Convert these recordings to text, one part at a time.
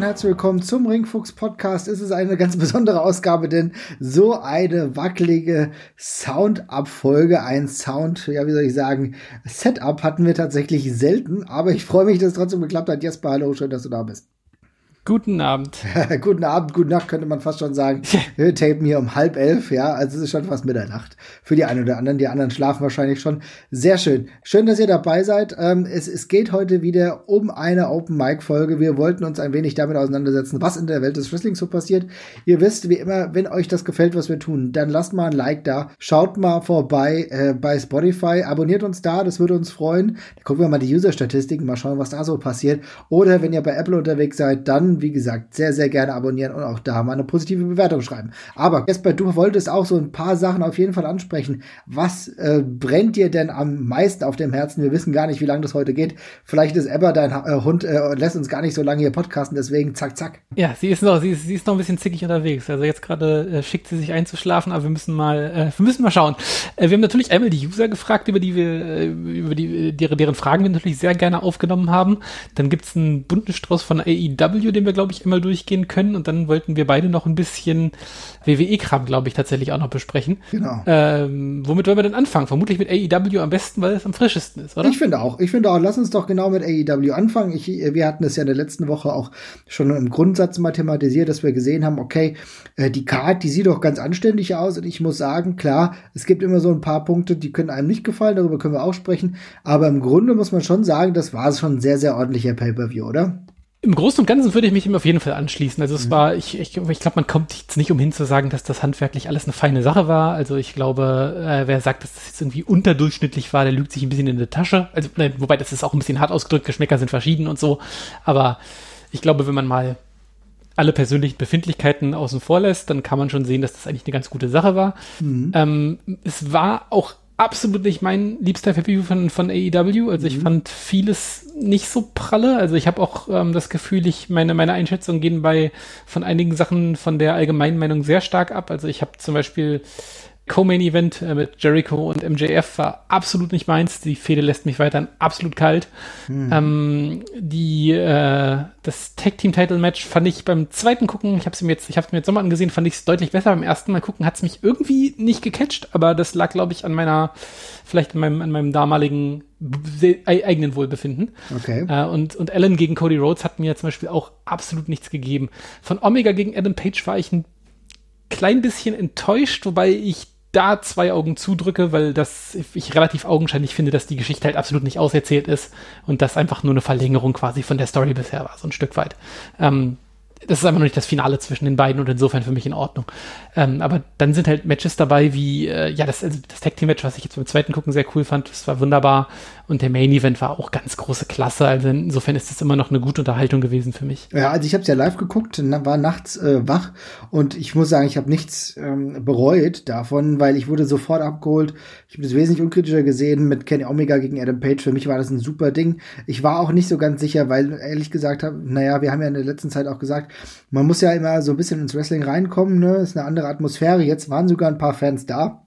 Und herzlich willkommen zum Ringfuchs Podcast. Es ist eine ganz besondere Ausgabe, denn so eine wackelige Soundabfolge, ein Sound, ja, wie soll ich sagen, Setup hatten wir tatsächlich selten, aber ich freue mich, dass es trotzdem geklappt hat. Jesper, hallo, schön, dass du da bist. Guten Abend. guten Abend, gute Nacht könnte man fast schon sagen. Wir tapen hier um halb elf, ja, also es ist schon fast Mitternacht. Für die einen oder anderen, die anderen schlafen wahrscheinlich schon. Sehr schön. Schön, dass ihr dabei seid. Ähm, es, es geht heute wieder um eine Open Mic Folge. Wir wollten uns ein wenig damit auseinandersetzen, was in der Welt des Wrestling so passiert. Ihr wisst, wie immer, wenn euch das gefällt, was wir tun, dann lasst mal ein Like da. Schaut mal vorbei äh, bei Spotify. Abonniert uns da, das würde uns freuen. Dann gucken wir mal die User-Statistiken, mal schauen, was da so passiert. Oder wenn ihr bei Apple unterwegs seid, dann wie gesagt, sehr, sehr gerne abonnieren und auch da mal eine positive Bewertung schreiben. Aber Jesper, du wolltest auch so ein paar Sachen auf jeden Fall ansprechen. Was äh, brennt dir denn am meisten auf dem Herzen? Wir wissen gar nicht, wie lange das heute geht. Vielleicht ist Ebba, dein äh, Hund, äh, lässt uns gar nicht so lange hier podcasten, deswegen zack, zack. Ja, sie ist noch, sie ist, sie ist noch ein bisschen zickig unterwegs. Also jetzt gerade äh, schickt sie sich einzuschlafen, aber wir müssen mal, äh, wir müssen mal schauen. Äh, wir haben natürlich einmal die User gefragt, über die wir, über die, deren, deren Fragen wir natürlich sehr gerne aufgenommen haben. Dann gibt's einen bunten Strauß von AEW, den wir, glaube ich, einmal durchgehen können und dann wollten wir beide noch ein bisschen WWE-Kram, glaube ich, tatsächlich auch noch besprechen. Genau. Ähm, womit wollen wir denn anfangen? Vermutlich mit AEW am besten, weil es am frischesten ist, oder? Ich finde auch. Ich finde auch, lass uns doch genau mit AEW anfangen. Ich, wir hatten es ja in der letzten Woche auch schon im Grundsatz mal thematisiert, dass wir gesehen haben, okay, äh, die Card, die sieht doch ganz anständig aus und ich muss sagen, klar, es gibt immer so ein paar Punkte, die können einem nicht gefallen, darüber können wir auch sprechen, aber im Grunde muss man schon sagen, das war schon ein sehr, sehr ordentlicher Pay-Per-View, oder? Im Großen und Ganzen würde ich mich ihm auf jeden Fall anschließen. Also es mhm. war, ich, ich, ich glaube, man kommt jetzt nicht umhin zu sagen, dass das handwerklich alles eine feine Sache war. Also ich glaube, äh, wer sagt, dass das jetzt irgendwie unterdurchschnittlich war, der lügt sich ein bisschen in die Tasche. Also, ne, wobei das ist auch ein bisschen hart ausgedrückt, Geschmäcker sind verschieden und so. Aber ich glaube, wenn man mal alle persönlichen Befindlichkeiten außen vor lässt, dann kann man schon sehen, dass das eigentlich eine ganz gute Sache war. Mhm. Ähm, es war auch absolut nicht mein liebster Pay-Per-View von, von AEW. Also ich mhm. fand vieles nicht so pralle. Also ich habe auch ähm, das Gefühl, ich meine, meine Einschätzungen gehen bei von einigen Sachen von der allgemeinen Meinung sehr stark ab. Also ich habe zum Beispiel Co-Main-Event äh, mit Jericho und MJF war absolut nicht meins. Die Fehde lässt mich weiterhin absolut kalt. Hm. Ähm, die, äh, das Tag-Team-Title-Match fand ich beim zweiten Gucken, ich habe es mir jetzt, ich habe mir jetzt nochmal angesehen, fand ich es deutlich besser. Beim ersten Mal gucken hat es mich irgendwie nicht gecatcht, aber das lag, glaube ich, an meiner, vielleicht an meinem, an meinem damaligen eigenen Wohlbefinden. Okay. Äh, und, und Allen gegen Cody Rhodes hat mir zum Beispiel auch absolut nichts gegeben. Von Omega gegen Adam Page war ich ein klein bisschen enttäuscht, wobei ich da zwei Augen zudrücke, weil das ich relativ augenscheinlich finde, dass die Geschichte halt absolut nicht auserzählt ist und das einfach nur eine Verlängerung quasi von der Story bisher war, so ein Stück weit. Ähm, das ist einfach noch nicht das Finale zwischen den beiden und insofern für mich in Ordnung. Ähm, aber dann sind halt Matches dabei wie, äh, ja, das, also das Tag Team Match, was ich jetzt beim zweiten Gucken sehr cool fand, das war wunderbar. Und der Main Event war auch ganz große Klasse. Also insofern ist das immer noch eine gute Unterhaltung gewesen für mich. Ja, also ich habe es ja live geguckt, war nachts äh, wach und ich muss sagen, ich habe nichts ähm, bereut davon, weil ich wurde sofort abgeholt. Ich habe das wesentlich unkritischer gesehen mit Kenny Omega gegen Adam Page. Für mich war das ein super Ding. Ich war auch nicht so ganz sicher, weil ehrlich gesagt habe, naja, wir haben ja in der letzten Zeit auch gesagt, man muss ja immer so ein bisschen ins Wrestling reinkommen, ne? Ist eine andere Atmosphäre. Jetzt waren sogar ein paar Fans da.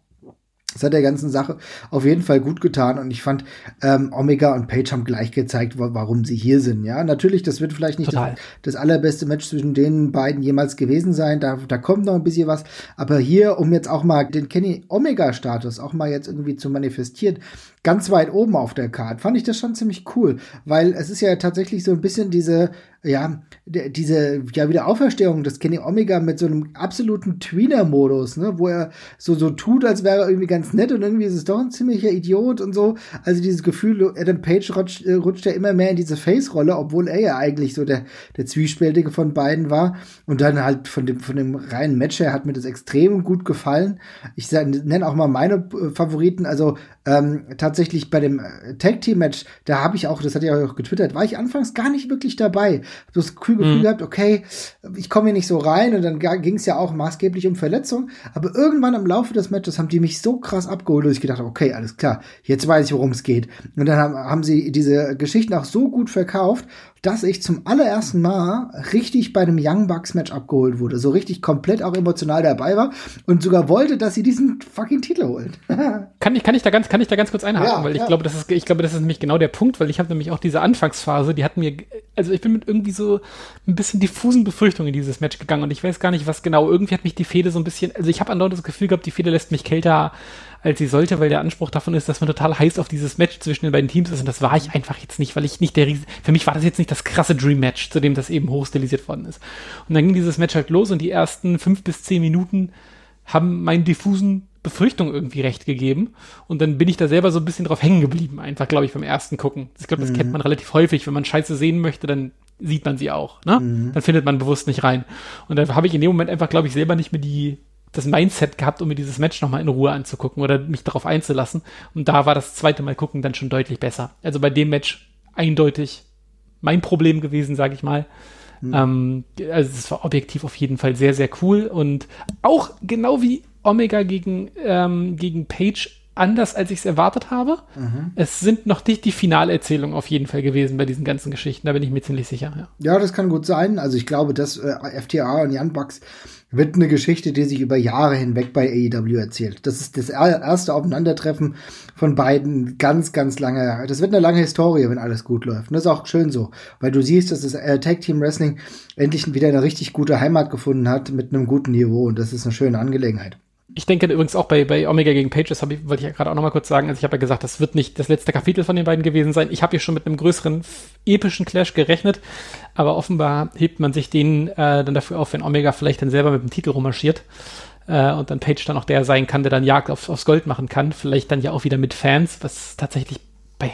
Das hat der ganzen Sache auf jeden Fall gut getan und ich fand, ähm, Omega und Page haben gleich gezeigt, warum sie hier sind. Ja, natürlich, das wird vielleicht nicht das, das, allerbeste Match zwischen den beiden jemals gewesen sein. Da, da kommt noch ein bisschen was. Aber hier, um jetzt auch mal den Kenny Omega-Status auch mal jetzt irgendwie zu manifestieren, ganz weit oben auf der Karte, fand ich das schon ziemlich cool, weil es ist ja tatsächlich so ein bisschen diese ja, diese, ja, wieder Auferstehung des Kenny Omega mit so einem absoluten Tweener-Modus, ne, wo er so, so tut, als wäre er irgendwie ganz nett und irgendwie ist es doch ein ziemlicher Idiot und so. Also dieses Gefühl, Adam Page rutscht, äh, rutscht ja immer mehr in diese Face-Rolle, obwohl er ja eigentlich so der, der Zwiespältige von beiden war. Und dann halt von dem, von dem reinen Match her hat mir das extrem gut gefallen. Ich nenne auch mal meine äh, Favoriten, also ähm, tatsächlich bei dem äh, Tag Team Match, da habe ich auch, das hatte ich auch getwittert, war ich anfangs gar nicht wirklich dabei. Hab das Gefühl mhm. gehabt, okay, ich komme hier nicht so rein und dann ging es ja auch maßgeblich um Verletzung. Aber irgendwann im Laufe des Matches haben die mich so krass abgeholt, dass ich gedacht habe, okay, alles klar, jetzt weiß ich, worum es geht. Und dann haben, haben sie diese Geschichten auch so gut verkauft, dass ich zum allerersten Mal richtig bei einem Young Bucks Match abgeholt wurde. So richtig komplett auch emotional dabei war und sogar wollte, dass sie diesen fucking Titel holen. kann ich, kann ich da ganz, kann ich da ganz kurz einhaken, ja, weil ich ja. glaube, das ist, ich glaube, das ist nämlich genau der Punkt, weil ich habe nämlich auch diese Anfangsphase, die hat mir, also ich bin mit irgendwie so ein bisschen diffusen Befürchtungen in dieses Match gegangen und ich weiß gar nicht, was genau. Irgendwie hat mich die Fehde so ein bisschen, also ich habe andauernd das Gefühl gehabt, die Fehde lässt mich kälter als sie sollte, weil der Anspruch davon ist, dass man total heiß auf dieses Match zwischen den beiden Teams ist. Und das war ich einfach jetzt nicht, weil ich nicht der Riesen, für mich war das jetzt nicht das krasse Dream Match, zu dem das eben hochstilisiert worden ist. Und dann ging dieses Match halt los und die ersten fünf bis zehn Minuten haben meinen diffusen Befürchtungen irgendwie recht gegeben. Und dann bin ich da selber so ein bisschen drauf hängen geblieben, einfach, glaube ich, beim ersten Gucken. Ich glaube, das mhm. kennt man relativ häufig. Wenn man Scheiße sehen möchte, dann sieht man sie auch. Ne? Mhm. Dann findet man bewusst nicht rein. Und da habe ich in dem Moment einfach, glaube ich, selber nicht mehr die das Mindset gehabt, um mir dieses Match nochmal in Ruhe anzugucken oder mich darauf einzulassen. Und da war das zweite Mal gucken dann schon deutlich besser. Also bei dem Match eindeutig mein Problem gewesen, sage ich mal. Mhm. Ähm, also es war objektiv auf jeden Fall sehr, sehr cool und auch genau wie Omega gegen, ähm, gegen Page anders, als ich es erwartet habe. Mhm. Es sind noch nicht die Finalerzählungen auf jeden Fall gewesen bei diesen ganzen Geschichten, da bin ich mir ziemlich sicher. Ja, ja das kann gut sein. Also ich glaube, dass äh, FTA und Jan Bucks wird eine Geschichte, die sich über Jahre hinweg bei AEW erzählt. Das ist das erste Aufeinandertreffen von beiden ganz, ganz lange. Das wird eine lange Historie, wenn alles gut läuft. Und das ist auch schön so, weil du siehst, dass das äh, Tag Team Wrestling endlich wieder eine richtig gute Heimat gefunden hat mit einem guten Niveau und das ist eine schöne Angelegenheit ich denke übrigens auch bei, bei Omega gegen Pages, ich, wollte ich ja gerade auch nochmal kurz sagen, also ich habe ja gesagt, das wird nicht das letzte Kapitel von den beiden gewesen sein. Ich habe hier schon mit einem größeren epischen Clash gerechnet, aber offenbar hebt man sich den äh, dann dafür auf, wenn Omega vielleicht dann selber mit dem Titel rummarschiert äh, und dann Page dann auch der sein kann, der dann Jagd auf, aufs Gold machen kann. Vielleicht dann ja auch wieder mit Fans, was tatsächlich bei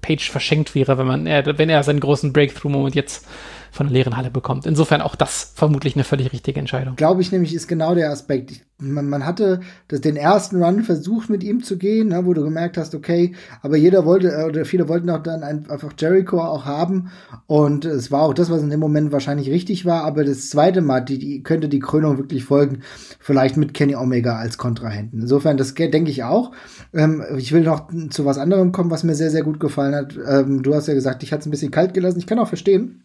Page verschenkt wäre, wenn man, äh, wenn er seinen großen Breakthrough-Moment jetzt von der leeren Halle bekommt. Insofern auch das vermutlich eine völlig richtige Entscheidung. Glaube ich nämlich, ist genau der Aspekt. Man, man hatte das, den ersten Run versucht, mit ihm zu gehen, ne, wo du gemerkt hast, okay, aber jeder wollte, äh, oder viele wollten auch dann einfach Jericho auch haben. Und es war auch das, was in dem Moment wahrscheinlich richtig war. Aber das zweite Mal, die, die könnte die Krönung wirklich folgen, vielleicht mit Kenny Omega als Kontrahenten. Insofern, das denke ich auch. Ähm, ich will noch zu was anderem kommen, was mir sehr, sehr gut gefallen hat. Ähm, du hast ja gesagt, ich hatte es ein bisschen kalt gelassen. Ich kann auch verstehen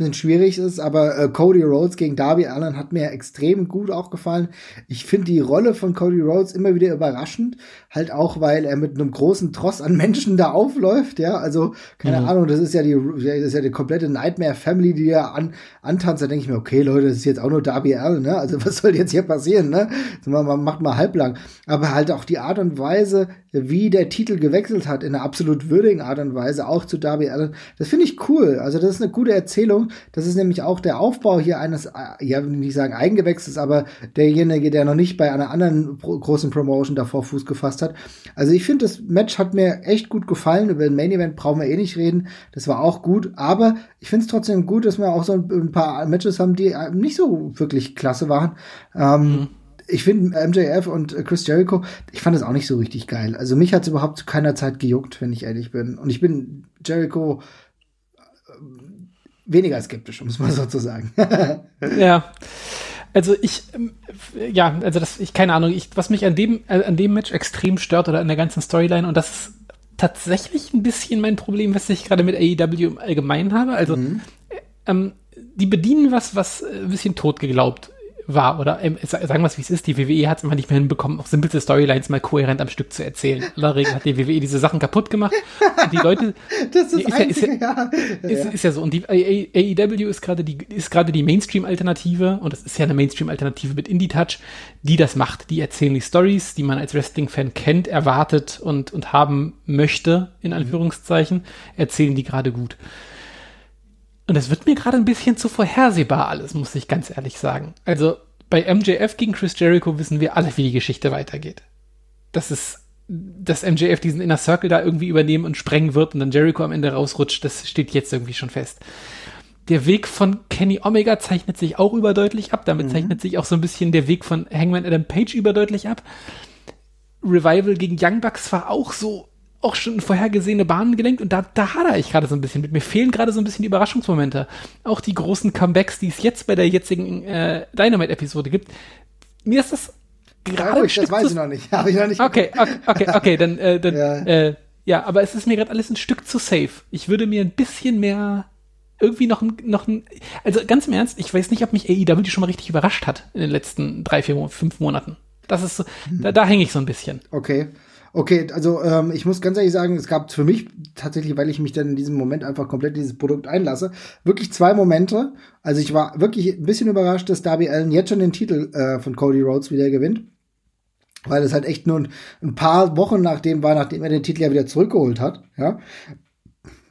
bisschen schwierig ist, aber äh, Cody Rhodes gegen Darby Allen hat mir extrem gut auch gefallen. Ich finde die Rolle von Cody Rhodes immer wieder überraschend, halt auch, weil er mit einem großen Tross an Menschen da aufläuft, ja, also keine mhm. Ahnung, das ist ja die das ist ja die komplette Nightmare Family, die er an antanzt, da denke ich mir, okay, Leute, das ist jetzt auch nur Darby Allen, ne? Also was soll jetzt hier passieren, ne? Man macht mal halblang, aber halt auch die Art und Weise, wie der Titel gewechselt hat in einer absolut würdigen Art und Weise auch zu Darby Allen, das finde ich cool. Also das ist eine gute Erzählung das ist nämlich auch der Aufbau hier eines, äh, ja, nicht sagen Eigengewächses, aber derjenige, der noch nicht bei einer anderen pro großen Promotion davor Fuß gefasst hat. Also ich finde, das Match hat mir echt gut gefallen. Über den Main Event brauchen wir eh nicht reden. Das war auch gut. Aber ich finde es trotzdem gut, dass wir auch so ein, paar Matches haben, die äh, nicht so wirklich klasse waren. Ähm, mhm ich finde MJF und Chris Jericho, ich fand das auch nicht so richtig geil. Also mich hat es überhaupt zu keiner Zeit gejuckt, wenn ich ehrlich bin. Und ich bin Jericho weniger skeptisch, um es mal so zu sagen. ja. Also ich, ähm, ja, also das, ich, keine Ahnung, ich, was mich an dem, äh, an dem Match extrem stört oder an der ganzen Storyline, und das ist tatsächlich ein bisschen mein Problem, was ich gerade mit AEW im Allgemeinen habe. Also, mhm. ähm, die bedienen was, was ein bisschen tot geglaubt war. Oder ähm, sagen wir es, wie es ist, die WWE hat es immer nicht mehr hinbekommen, auch simpelste Storylines mal kohärent am Stück zu erzählen. In aller Regel hat die WWE diese Sachen kaputt gemacht. Und die Leute. das ist, ist, einzige, ja, ist, ja. Ist, ist, ja so. Und die AEW ist gerade die, ist gerade die Mainstream-Alternative, und es ist ja eine Mainstream-Alternative mit Indie-Touch, die das macht. Die erzählen die Stories, die man als Wrestling-Fan kennt, erwartet und, und haben möchte, in Anführungszeichen, erzählen die gerade gut. Und es wird mir gerade ein bisschen zu vorhersehbar alles, muss ich ganz ehrlich sagen. Also bei MJF gegen Chris Jericho wissen wir alle, wie die Geschichte weitergeht. Das ist, dass MJF diesen Inner Circle da irgendwie übernehmen und sprengen wird und dann Jericho am Ende rausrutscht, das steht jetzt irgendwie schon fest. Der Weg von Kenny Omega zeichnet sich auch überdeutlich ab. Damit mhm. zeichnet sich auch so ein bisschen der Weg von Hangman Adam Page überdeutlich ab. Revival gegen Young Bucks war auch so auch schon vorhergesehene Bahnen gelenkt und da, da hadere ich gerade so ein bisschen mit. Mir fehlen gerade so ein bisschen die Überraschungsmomente. Auch die großen Comebacks, die es jetzt bei der jetzigen äh, Dynamite-Episode gibt. Mir ist das gerade. Ja, das weiß ich noch nicht. Habe ich noch nicht. Okay, okay, okay, okay dann, äh, dann ja. Äh, Ja, aber es ist mir gerade alles ein Stück zu safe. Ich würde mir ein bisschen mehr irgendwie noch ein, noch ein, also ganz im Ernst, ich weiß nicht, ob mich AEW schon mal richtig überrascht hat in den letzten drei, vier, fünf Monaten. Das ist so, da, da hänge ich so ein bisschen. Okay. Okay, also ähm, ich muss ganz ehrlich sagen, es gab für mich tatsächlich, weil ich mich dann in diesem Moment einfach komplett dieses Produkt einlasse, wirklich zwei Momente. Also ich war wirklich ein bisschen überrascht, dass Darby Allen jetzt schon den Titel äh, von Cody Rhodes wieder gewinnt. Weil es halt echt nur ein, ein paar Wochen nachdem war, nachdem er den Titel ja wieder zurückgeholt hat. Ja,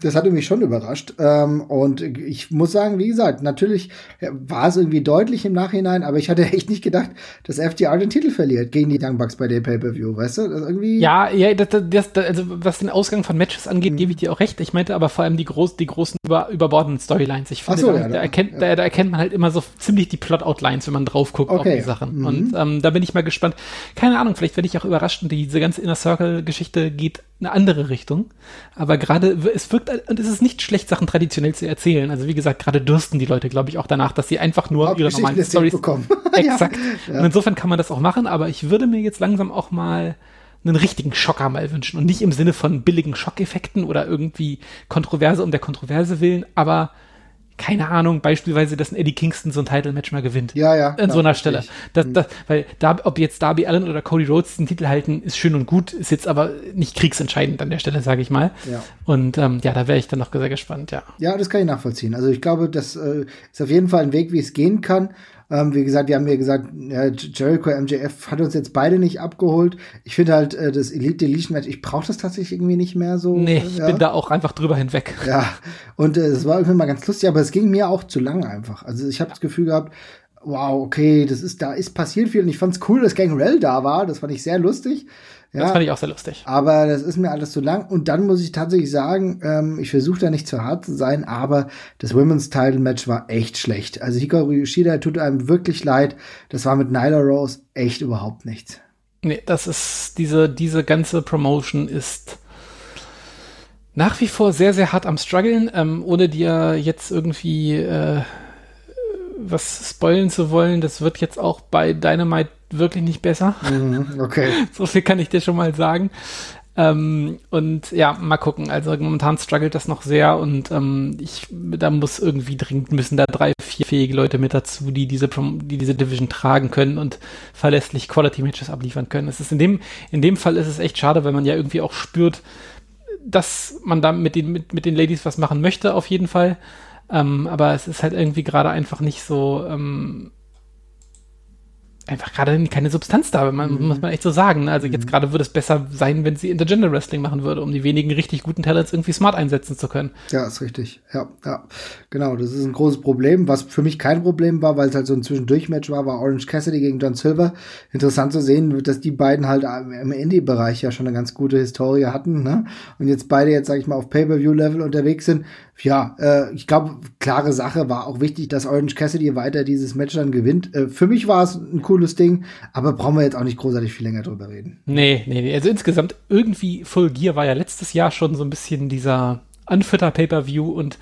das hatte mich schon überrascht. Ähm, und ich muss sagen, wie gesagt, natürlich war es irgendwie deutlich im Nachhinein, aber ich hatte echt nicht gedacht, dass FDR den Titel verliert gegen die Young Bucks bei dem Pay-Per-View, weißt du? Das irgendwie ja, ja, das, das, das, also was den Ausgang von Matches angeht, mhm. gebe ich dir auch recht. Ich meinte aber vor allem die, groß, die großen über, überbordenden Storylines. Ich finde, so, da, ja, da, erkennt, ja. da, da, erkennt man halt immer so ziemlich die Plot-Outlines, wenn man drauf guckt okay. auf die Sachen. Mhm. Und ähm, da bin ich mal gespannt. Keine Ahnung, vielleicht werde ich auch überrascht und diese ganze Inner Circle-Geschichte geht eine andere Richtung. Aber gerade, es wirkt, und es ist nicht schlecht, Sachen traditionell zu erzählen. Also wie gesagt, gerade dürsten die Leute, glaube ich, auch danach, dass sie einfach nur ihre normalen Storys bekommen. Exakt. ja. Und insofern kann man das auch machen, aber ich würde mir jetzt langsam auch mal einen richtigen Schocker mal wünschen und nicht im Sinne von billigen Schockeffekten oder irgendwie Kontroverse um der Kontroverse willen, aber keine Ahnung, beispielsweise, dass ein Eddie Kingston so ein Title-Match mal gewinnt. Ja, ja. An so einer Stelle. Das, das, weil da, ob jetzt Darby Allen oder Cody Rhodes den Titel halten, ist schön und gut, ist jetzt aber nicht kriegsentscheidend an der Stelle, sage ich mal. Ja. Und ähm, ja, da wäre ich dann noch sehr gespannt, ja. Ja, das kann ich nachvollziehen. Also ich glaube, das äh, ist auf jeden Fall ein Weg, wie es gehen kann. Ähm, wie gesagt, wir haben ja gesagt, ja, Jericho MJF hat uns jetzt beide nicht abgeholt. Ich finde halt äh, das Elite Deletion Match, ich brauche das tatsächlich irgendwie nicht mehr so. Nee, ich ja. bin da auch einfach drüber hinweg. Ja, und äh, es war irgendwie mal ganz lustig, aber es ging mir auch zu lang einfach. Also ich habe das Gefühl gehabt, wow, okay, das ist, da ist passiert viel und ich fand's cool, dass Gangrel da war. Das fand ich sehr lustig. Ja, das fand ich auch sehr lustig. Aber das ist mir alles zu lang. Und dann muss ich tatsächlich sagen, ähm, ich versuche da nicht zu hart zu sein, aber das Women's Title Match war echt schlecht. Also Hikaru Yoshida tut einem wirklich leid. Das war mit Nyla Rose echt überhaupt nichts. Nee, das ist, diese, diese ganze Promotion ist nach wie vor sehr, sehr hart am struggeln, ähm, ohne dir jetzt irgendwie äh, was spoilen zu wollen. Das wird jetzt auch bei Dynamite wirklich nicht besser. Mhm, okay. so viel kann ich dir schon mal sagen. Ähm, und ja, mal gucken. Also momentan struggelt das noch sehr und ähm, ich, da muss irgendwie dringend müssen da drei, vier fähige Leute mit dazu, die diese, die diese Division tragen können und verlässlich Quality Matches abliefern können. Es ist in dem, in dem Fall ist es echt schade, weil man ja irgendwie auch spürt, dass man da mit den, mit, mit den Ladies was machen möchte, auf jeden Fall. Ähm, aber es ist halt irgendwie gerade einfach nicht so, ähm, einfach gerade keine Substanz da, man, mhm. muss man echt so sagen. Also jetzt mhm. gerade würde es besser sein, wenn sie Intergender Wrestling machen würde, um die wenigen richtig guten Talents irgendwie smart einsetzen zu können. Ja, ist richtig. Ja, ja. Genau, das ist ein großes Problem. Was für mich kein Problem war, weil es halt so ein Zwischendurch-Match war, war Orange Cassidy gegen John Silver. Interessant zu sehen, dass die beiden halt im Indie-Bereich ja schon eine ganz gute Historie hatten, ne? Und jetzt beide jetzt, sag ich mal, auf Pay-Per-View-Level unterwegs sind ja, äh, ich glaube, klare Sache war auch wichtig, dass Orange Cassidy weiter dieses Match dann gewinnt. Äh, für mich war es ein cooles Ding, aber brauchen wir jetzt auch nicht großartig viel länger drüber reden. Nee, nee, nee. Also insgesamt irgendwie Full Gear war ja letztes Jahr schon so ein bisschen dieser Unfitter Pay-Per-View und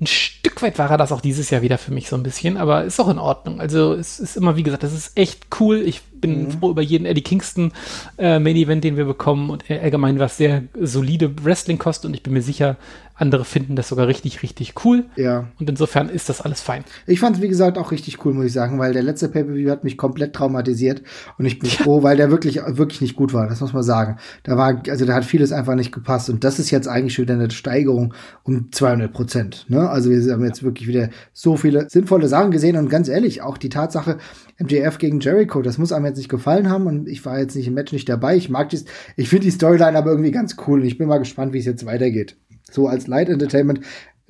ein Stück weit war er das auch dieses Jahr wieder für mich so ein bisschen, aber ist auch in Ordnung. Also es ist immer, wie gesagt, das ist echt cool. Ich bin mhm. froh über jeden Eddie Kingston äh, Main Event, den wir bekommen und allgemein was sehr solide Wrestling kostet und ich bin mir sicher, andere finden das sogar richtig, richtig cool. Ja. Und insofern ist das alles fein. Ich fand es, wie gesagt, auch richtig cool, muss ich sagen, weil der letzte Pay-Per-View hat mich komplett traumatisiert. Und ich bin ja. froh, weil der wirklich, wirklich nicht gut war. Das muss man sagen. Da war, also da hat vieles einfach nicht gepasst. Und das ist jetzt eigentlich schon wieder eine Steigerung um 200 Prozent. Ne? Also wir haben jetzt wirklich wieder so viele sinnvolle Sachen gesehen. Und ganz ehrlich, auch die Tatsache, MJF gegen Jericho, das muss einem jetzt nicht gefallen haben. Und ich war jetzt nicht im Match nicht dabei. Ich mag das, ich finde die Storyline aber irgendwie ganz cool. Und ich bin mal gespannt, wie es jetzt weitergeht so als Light Entertainment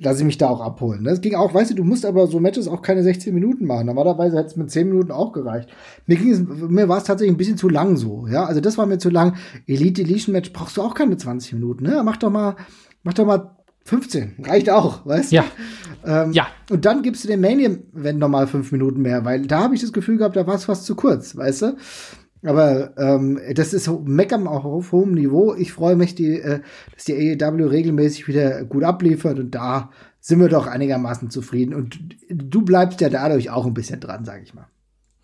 lasse ich mich da auch abholen. Das ging auch, weißt du, du musst aber so Matches auch keine 16 Minuten machen. Normalerweise hätte es mit 10 Minuten auch gereicht. Mir, mir war es tatsächlich ein bisschen zu lang so, ja. Also das war mir zu lang. Elite Deletion Match brauchst du auch keine 20 Minuten, ne? Mach doch mal, mach doch mal 15. Reicht auch, weißt du? Ja. Ähm, ja. Und dann gibst du dem Mania, wenn nochmal 5 Minuten mehr, weil da habe ich das Gefühl gehabt, da war es fast zu kurz, weißt du? Aber ähm, das ist Meckern auch auf hohem Niveau. Ich freue mich, die, äh, dass die AEW regelmäßig wieder gut abliefert und da sind wir doch einigermaßen zufrieden. Und du bleibst ja dadurch auch ein bisschen dran, sag ich mal.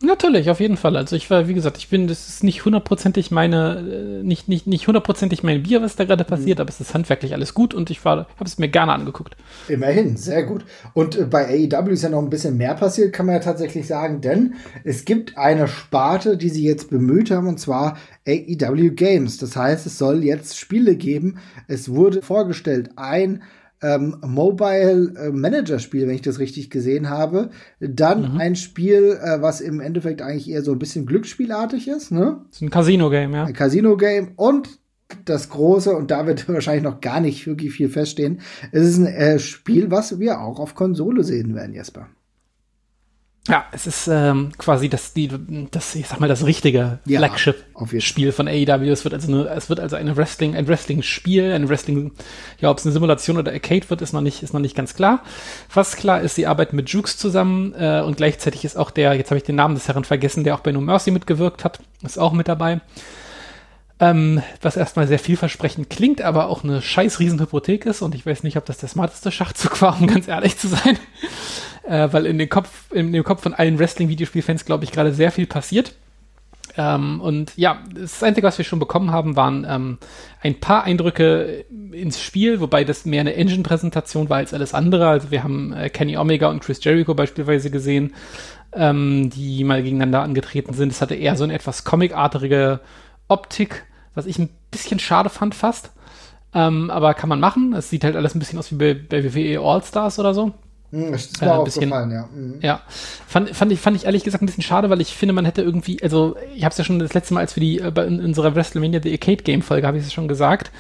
Natürlich, auf jeden Fall. Also ich war, wie gesagt, ich bin, das ist nicht hundertprozentig meine, äh, nicht, nicht, nicht hundertprozentig mein Bier, was da gerade passiert, mhm. aber es ist handwerklich alles gut und ich war, habe es mir gerne angeguckt. Immerhin, sehr gut. Und äh, bei AEW ist ja noch ein bisschen mehr passiert, kann man ja tatsächlich sagen, denn es gibt eine Sparte, die sie jetzt bemüht haben, und zwar AEW Games. Das heißt, es soll jetzt Spiele geben. Es wurde vorgestellt, ein ähm, Mobile äh, Manager Spiel, wenn ich das richtig gesehen habe. Dann mhm. ein Spiel, äh, was im Endeffekt eigentlich eher so ein bisschen Glücksspielartig ist, ne? Das ist ein Casino Game, ja. Ein Casino Game und das große, und da wird wahrscheinlich noch gar nicht wirklich viel feststehen, es ist ein äh, Spiel, was wir auch auf Konsole sehen werden, Jesper. Ja, es ist ähm, quasi das, die, das, ich sag mal, das richtige ja, Flagship-Spiel von AEW. Es wird also eine, es wird also eine Wrestling, ein Wrestling-Spiel, ein Wrestling, ja, ob es eine Simulation oder Arcade wird, ist noch nicht, ist noch nicht ganz klar. Was klar ist, sie arbeiten mit Jukes zusammen äh, und gleichzeitig ist auch der, jetzt habe ich den Namen des Herren vergessen, der auch bei No Mercy mitgewirkt hat, ist auch mit dabei. Ähm, was erstmal sehr vielversprechend klingt, aber auch eine scheiß Riesenhypothek ist und ich weiß nicht, ob das der smarteste Schachzug war, um ganz ehrlich zu sein äh, weil in, den Kopf, in dem Kopf von allen Wrestling-Videospielfans, glaube ich, gerade sehr viel passiert. Ähm, und ja, das Einzige, was wir schon bekommen haben, waren ähm, ein paar Eindrücke ins Spiel, wobei das mehr eine Engine-Präsentation war als alles andere. Also wir haben äh, Kenny Omega und Chris Jericho beispielsweise gesehen, ähm, die mal gegeneinander angetreten sind. Es hatte eher so eine etwas comicartige Optik, was ich ein bisschen schade fand fast. Ähm, aber kann man machen. Es sieht halt alles ein bisschen aus wie bei, bei WWE All-Stars oder so. Hm, das ist mir äh, auch bisschen, gefallen, ja. Mhm. Ja, fand, fand, ich, fand ich ehrlich gesagt ein bisschen schade, weil ich finde, man hätte irgendwie, also ich habe es ja schon das letzte Mal, als wir die äh, in unserer WrestleMania The Arcade Game Folge, habe ich es schon gesagt,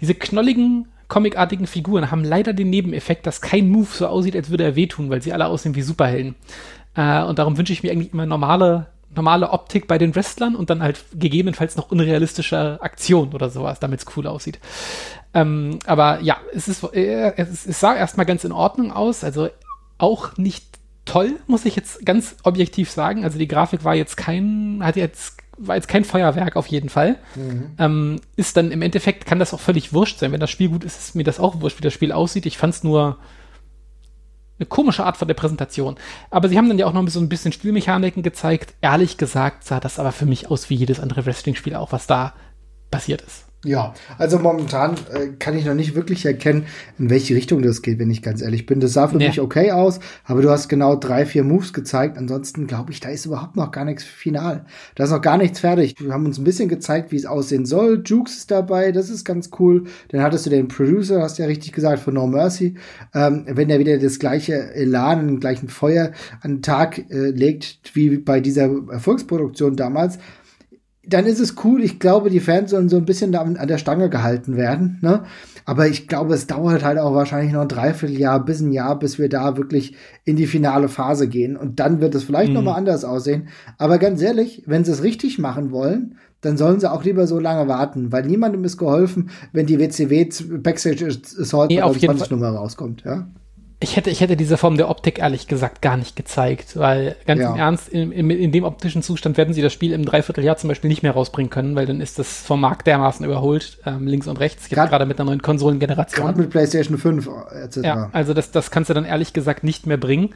diese knolligen comicartigen Figuren haben leider den Nebeneffekt, dass kein Move so aussieht, als würde er wehtun, weil sie alle aussehen wie Superhelden. Äh, und darum wünsche ich mir eigentlich immer normale normale Optik bei den Wrestlern und dann halt gegebenenfalls noch unrealistische Aktion oder sowas, damit es cool aussieht. Ähm, aber ja, es ist, äh, es, es sah erstmal ganz in Ordnung aus. Also auch nicht toll, muss ich jetzt ganz objektiv sagen. Also die Grafik war jetzt kein, hat jetzt, war jetzt kein Feuerwerk auf jeden Fall. Mhm. Ähm, ist dann im Endeffekt, kann das auch völlig wurscht sein. Wenn das Spiel gut ist, ist mir das auch wurscht, wie das Spiel aussieht. Ich fand es nur eine komische Art von der Präsentation. Aber sie haben dann ja auch noch so ein bisschen Spielmechaniken gezeigt. Ehrlich gesagt sah das aber für mich aus wie jedes andere Wrestling-Spiel auch, was da passiert ist. Ja, also momentan äh, kann ich noch nicht wirklich erkennen, in welche Richtung das geht, wenn ich ganz ehrlich bin. Das sah für nee. mich okay aus, aber du hast genau drei, vier Moves gezeigt. Ansonsten glaube ich, da ist überhaupt noch gar nichts final. Da ist noch gar nichts fertig. Wir haben uns ein bisschen gezeigt, wie es aussehen soll. Jukes ist dabei, das ist ganz cool. Dann hattest du den Producer, hast ja richtig gesagt, von No Mercy. Ähm, wenn der wieder das gleiche Elan, den gleichen Feuer an den Tag äh, legt, wie bei dieser Erfolgsproduktion damals, dann ist es cool. Ich glaube, die Fans sollen so ein bisschen an der Stange gehalten werden. Ne? Aber ich glaube, es dauert halt auch wahrscheinlich noch ein Dreivierteljahr bis ein Jahr, bis wir da wirklich in die finale Phase gehen. Und dann wird es vielleicht mhm. noch mal anders aussehen. Aber ganz ehrlich, wenn sie es richtig machen wollen, dann sollen sie auch lieber so lange warten, weil niemandem ist geholfen, wenn die WCW Backstage Assault nee, 20 Nummer rauskommt. Ja? Ich hätte, ich hätte diese Form der Optik ehrlich gesagt gar nicht gezeigt, weil ganz ja. im Ernst, in, in, in, dem optischen Zustand werden sie das Spiel im Dreivierteljahr zum Beispiel nicht mehr rausbringen können, weil dann ist das vom Markt dermaßen überholt, ähm, links und rechts, gerade mit einer neuen Konsolengeneration. Gerade mit PlayStation 5 etc. Ja, also das, das kannst du dann ehrlich gesagt nicht mehr bringen.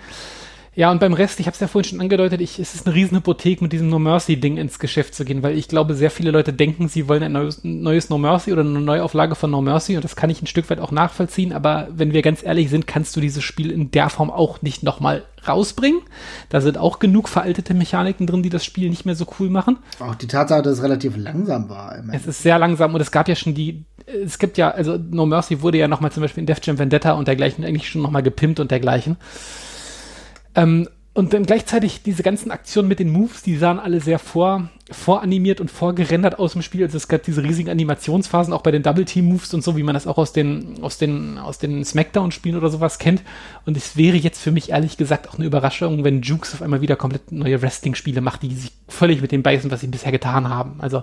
Ja, und beim Rest, ich habe es ja vorhin schon angedeutet, ich, es ist eine Riesenhypothek, mit diesem No Mercy-Ding ins Geschäft zu gehen, weil ich glaube, sehr viele Leute denken, sie wollen ein neues, neues No Mercy oder eine Neuauflage von No Mercy und das kann ich ein Stück weit auch nachvollziehen, aber wenn wir ganz ehrlich sind, kannst du dieses Spiel in der Form auch nicht nochmal rausbringen. Da sind auch genug veraltete Mechaniken drin, die das Spiel nicht mehr so cool machen. Auch die Tatsache, dass es relativ langsam war. Es ist sehr langsam und es gab ja schon die, es gibt ja, also No Mercy wurde ja nochmal zum Beispiel in Def Jam Vendetta und dergleichen eigentlich schon nochmal gepimpt und dergleichen. Ähm, und dann gleichzeitig diese ganzen Aktionen mit den Moves, die sahen alle sehr vor, voranimiert und vorgerendert aus dem Spiel. Also es gab diese riesigen Animationsphasen auch bei den Double Team Moves und so, wie man das auch aus den, aus den, aus den Smackdown-Spielen oder sowas kennt. Und es wäre jetzt für mich ehrlich gesagt auch eine Überraschung, wenn Jukes auf einmal wieder komplett neue Wrestling-Spiele macht, die sich völlig mit dem beißen, was sie bisher getan haben. Also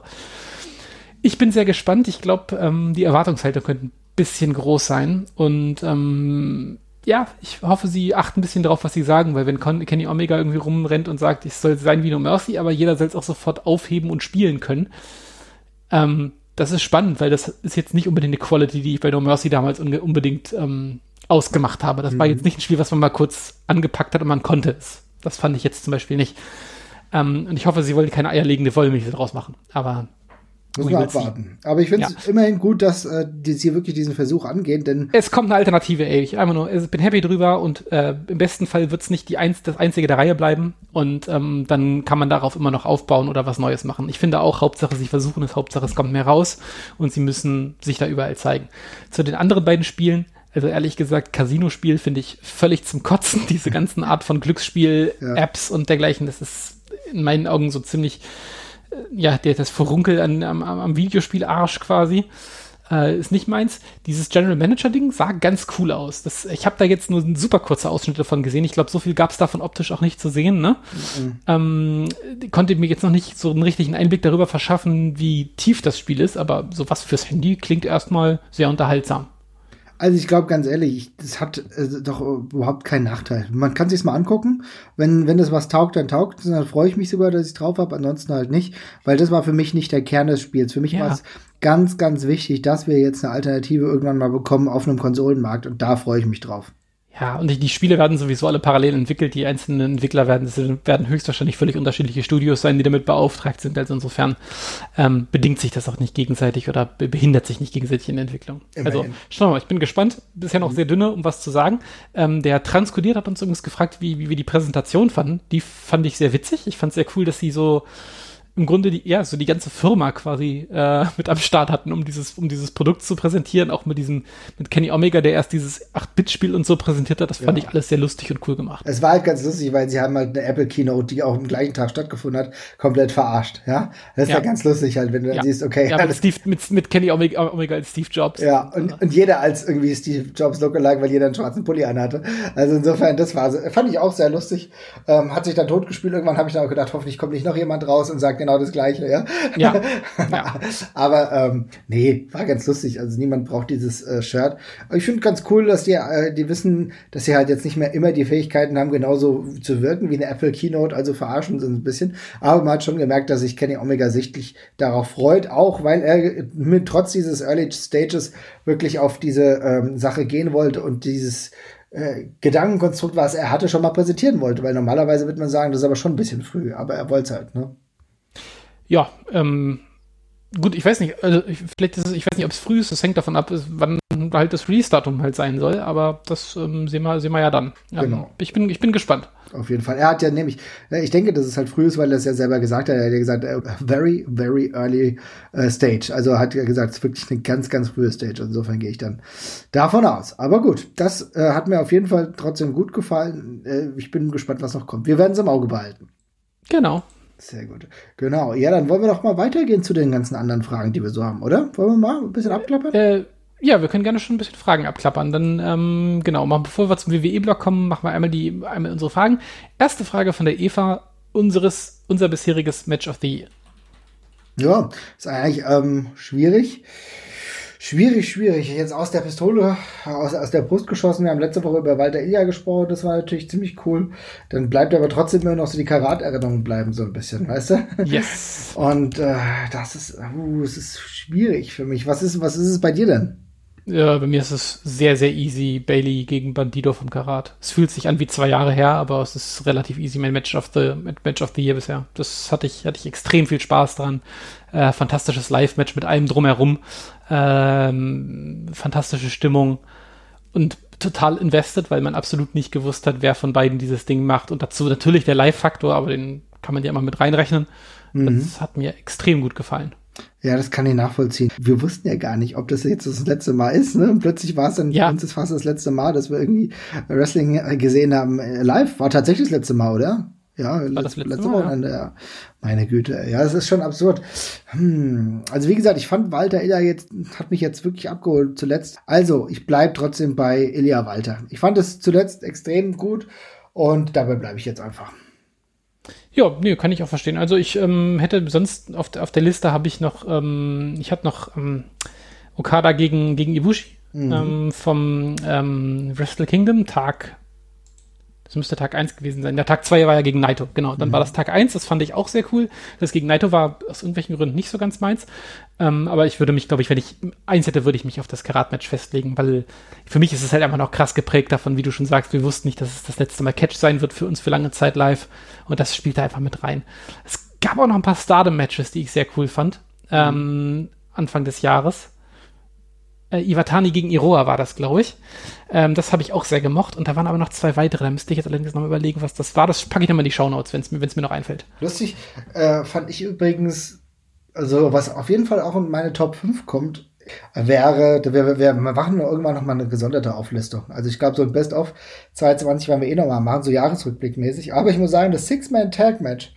ich bin sehr gespannt. Ich glaube, ähm, die Erwartungshaltung könnte ein bisschen groß sein. Und ähm, ja, ich hoffe, sie achten ein bisschen darauf, was sie sagen, weil wenn Con Kenny Omega irgendwie rumrennt und sagt, es soll sein wie No Mercy, aber jeder soll es auch sofort aufheben und spielen können, ähm, das ist spannend, weil das ist jetzt nicht unbedingt eine Quality, die ich bei No Mercy damals unbedingt ähm, ausgemacht habe. Das mhm. war jetzt nicht ein Spiel, was man mal kurz angepackt hat und man konnte es. Das fand ich jetzt zum Beispiel nicht. Ähm, und ich hoffe, sie wollen keine eierlegende Wollmilch daraus machen. Aber muss man abwarten. Aber ich finde es ja. immerhin gut, dass äh, die, sie wirklich diesen Versuch angehen, denn. Es kommt eine Alternative, ey. Ich einfach nur, ich bin happy drüber und äh, im besten Fall wird es nicht die eins, das einzige der Reihe bleiben. Und ähm, dann kann man darauf immer noch aufbauen oder was Neues machen. Ich finde auch, Hauptsache, sie versuchen es, Hauptsache, es kommt mehr raus und sie müssen sich da überall zeigen. Zu den anderen beiden Spielen, also ehrlich gesagt, Casino-Spiel finde ich völlig zum Kotzen. Diese ganzen Art von Glücksspiel-Apps ja. und dergleichen, das ist in meinen Augen so ziemlich ja, der, das Verunkel an, am, am Videospielarsch quasi. Äh, ist nicht meins. Dieses General Manager-Ding sah ganz cool aus. Das, ich habe da jetzt nur einen super kurzer Ausschnitt davon gesehen. Ich glaube, so viel gab es davon optisch auch nicht zu sehen. Ne? Mhm. Ähm, konnte mir jetzt noch nicht so einen richtigen Einblick darüber verschaffen, wie tief das Spiel ist, aber sowas fürs Handy klingt erstmal sehr unterhaltsam. Also ich glaube ganz ehrlich, das hat äh, doch überhaupt keinen Nachteil. Man kann sich's mal angucken. Wenn wenn das was taugt, dann taugt. Dann freue ich mich sogar, dass ich drauf habe. Ansonsten halt nicht, weil das war für mich nicht der Kern des Spiels. Für mich ja. war es ganz ganz wichtig, dass wir jetzt eine Alternative irgendwann mal bekommen auf einem Konsolenmarkt und da freue ich mich drauf. Ja, und die, die, Spiele werden sowieso alle parallel entwickelt. Die einzelnen Entwickler werden, werden höchstwahrscheinlich völlig unterschiedliche Studios sein, die damit beauftragt sind. Also insofern ähm, bedingt sich das auch nicht gegenseitig oder behindert sich nicht gegenseitig in der Entwicklung. Immerhin. Also schauen wir mal, ich bin gespannt. Bisher noch mhm. sehr dünne, um was zu sagen. Ähm, der Transkodiert hat uns übrigens gefragt, wie, wie wir die Präsentation fanden. Die fand ich sehr witzig. Ich fand es sehr cool, dass sie so im Grunde die, ja, so die ganze Firma quasi äh, mit am Start hatten, um dieses, um dieses Produkt zu präsentieren, auch mit diesem, mit Kenny Omega, der erst dieses 8-Bit-Spiel und so präsentiert hat, das fand ich alles sehr lustig und cool gemacht. Es war halt ganz lustig, weil sie haben halt eine Apple Keynote, die auch am gleichen Tag stattgefunden hat, komplett verarscht, ja. Das ist ja, ja ganz lustig halt, wenn du dann siehst, okay. Ja, mit, Steve, mit, mit Kenny Omega, Omega als Steve Jobs. Ja, und, und jeder als irgendwie Steve Jobs Lookalike, weil jeder einen schwarzen Pulli anhatte. Also insofern, das war, fand ich auch sehr lustig. Ähm, hat sich dann totgespielt. Irgendwann habe ich dann auch gedacht, hoffentlich kommt nicht noch jemand raus und sagt genau das Gleiche, ja. Ja. ja. Aber ähm, nee, war ganz lustig. Also niemand braucht dieses äh, Shirt. Aber ich finde ganz cool, dass die, äh, die wissen, dass sie halt jetzt nicht mehr immer die Fähigkeiten haben, genauso zu wirken wie eine Apple Keynote, also verarschen sie ein bisschen. Aber man hat schon gemerkt, dass sich Kenny Omega sichtlich darauf freut, auch weil er mit trotz dieses Early Stages wirklich auf diese ähm, Sache gehen wollte und dieses äh, Gedankenkonstrukt, was er hatte, schon mal präsentieren wollte, weil normalerweise wird man sagen, das ist aber schon ein bisschen früh, aber er wollte es halt, ne? Ja, ähm, gut, ich weiß nicht, also ich, vielleicht ist es, ich weiß nicht, ob es früh ist, das hängt davon ab, wann halt das Release-Datum halt sein soll, aber das ähm, sehen, wir, sehen wir ja dann. Ja, genau. Ich bin, ich bin gespannt. Auf jeden Fall. Er hat ja nämlich, äh, ich denke, dass es halt früh ist, weil er es ja selber gesagt hat. Er hat ja gesagt, uh, very, very early uh, stage. Also hat er gesagt, es ist wirklich eine ganz, ganz frühe Stage. Insofern gehe ich dann davon aus. Aber gut, das äh, hat mir auf jeden Fall trotzdem gut gefallen. Äh, ich bin gespannt, was noch kommt. Wir werden es im Auge behalten. Genau. Sehr gut. Genau. Ja, dann wollen wir doch mal weitergehen zu den ganzen anderen Fragen, die wir so haben, oder? Wollen wir mal ein bisschen abklappern? Äh, ja, wir können gerne schon ein bisschen Fragen abklappern. Dann, ähm, genau, mal, bevor wir zum WWE-Blog kommen, machen wir einmal, die, einmal unsere Fragen. Erste Frage von der Eva, unseres, unser bisheriges Match of the Year. Ja, ist eigentlich ähm, schwierig. Schwierig, schwierig. Jetzt aus der Pistole, aus, aus der Brust geschossen. Wir haben letzte Woche über Walter Ilja gesprochen. Das war natürlich ziemlich cool. Dann bleibt aber trotzdem immer noch so die Karat-Erinnerung bleiben, so ein bisschen, weißt du? Yes. Und äh, das ist, uh, es ist schwierig für mich. Was ist, was ist es bei dir denn? Ja, bei mir ist es sehr, sehr easy. Bailey gegen Bandido vom Karat. Es fühlt sich an wie zwei Jahre her, aber es ist relativ easy. Mein Match of the, Match of the Year bisher. Das hatte ich, hatte ich extrem viel Spaß dran. Äh, fantastisches Live-Match mit allem drumherum. Ähm, fantastische Stimmung und total invested, weil man absolut nicht gewusst hat, wer von beiden dieses Ding macht. Und dazu natürlich der Live-Faktor, aber den kann man ja immer mit reinrechnen. Mhm. Das hat mir extrem gut gefallen. Ja, das kann ich nachvollziehen. Wir wussten ja gar nicht, ob das jetzt das letzte Mal ist. Ne? Und plötzlich war es dann, ja. uns ist fast das letzte Mal, dass wir irgendwie Wrestling gesehen haben. Äh, live war tatsächlich das letzte Mal, oder? Ja, war letzte, letzte, letzte Wochenende, ja. ja. Meine Güte, ja, das ist schon absurd. Hm. Also wie gesagt, ich fand Walter Illa jetzt, hat mich jetzt wirklich abgeholt zuletzt. Also, ich bleib trotzdem bei Ilya Walter. Ich fand es zuletzt extrem gut und dabei bleibe ich jetzt einfach. Ja, nee, kann ich auch verstehen. Also ich ähm, hätte sonst auf, auf der Liste habe ich noch, ähm, ich hatte noch ähm, Okada gegen, gegen Ibushi mhm. ähm, vom ähm, Wrestle Kingdom, Tag Das müsste Tag 1 gewesen sein. Der Tag 2 war ja gegen Naito, genau. Dann mhm. war das Tag 1, das fand ich auch sehr cool. Das gegen Naito war aus irgendwelchen Gründen nicht so ganz meins. Ähm, aber ich würde mich, glaube ich, wenn ich eins hätte, würde ich mich auf das Karat-Match festlegen, weil für mich ist es halt einfach noch krass geprägt davon, wie du schon sagst, wir wussten nicht, dass es das letzte Mal Catch sein wird für uns für lange Zeit live. Und das spielt da einfach mit rein. Es gab auch noch ein paar Stardom-Matches, die ich sehr cool fand. Mhm. Ähm, Anfang des Jahres äh, Iwatani gegen Iroha war das, glaube ich. Ähm, das habe ich auch sehr gemocht. Und da waren aber noch zwei weitere. Da müsste ich jetzt allerdings noch mal überlegen, was das war. Das packe ich nochmal in die Shownotes, wenn es mir, mir noch einfällt. Lustig äh, fand ich übrigens, also was auf jeden Fall auch in meine Top 5 kommt, wäre, wir, wir machen irgendwann noch mal eine gesonderte Auflistung. Also ich glaube, so ein Best-of 22 werden wir eh noch mal machen, so Jahresrückblickmäßig. Aber ich muss sagen, das Six-Man-Tag-Match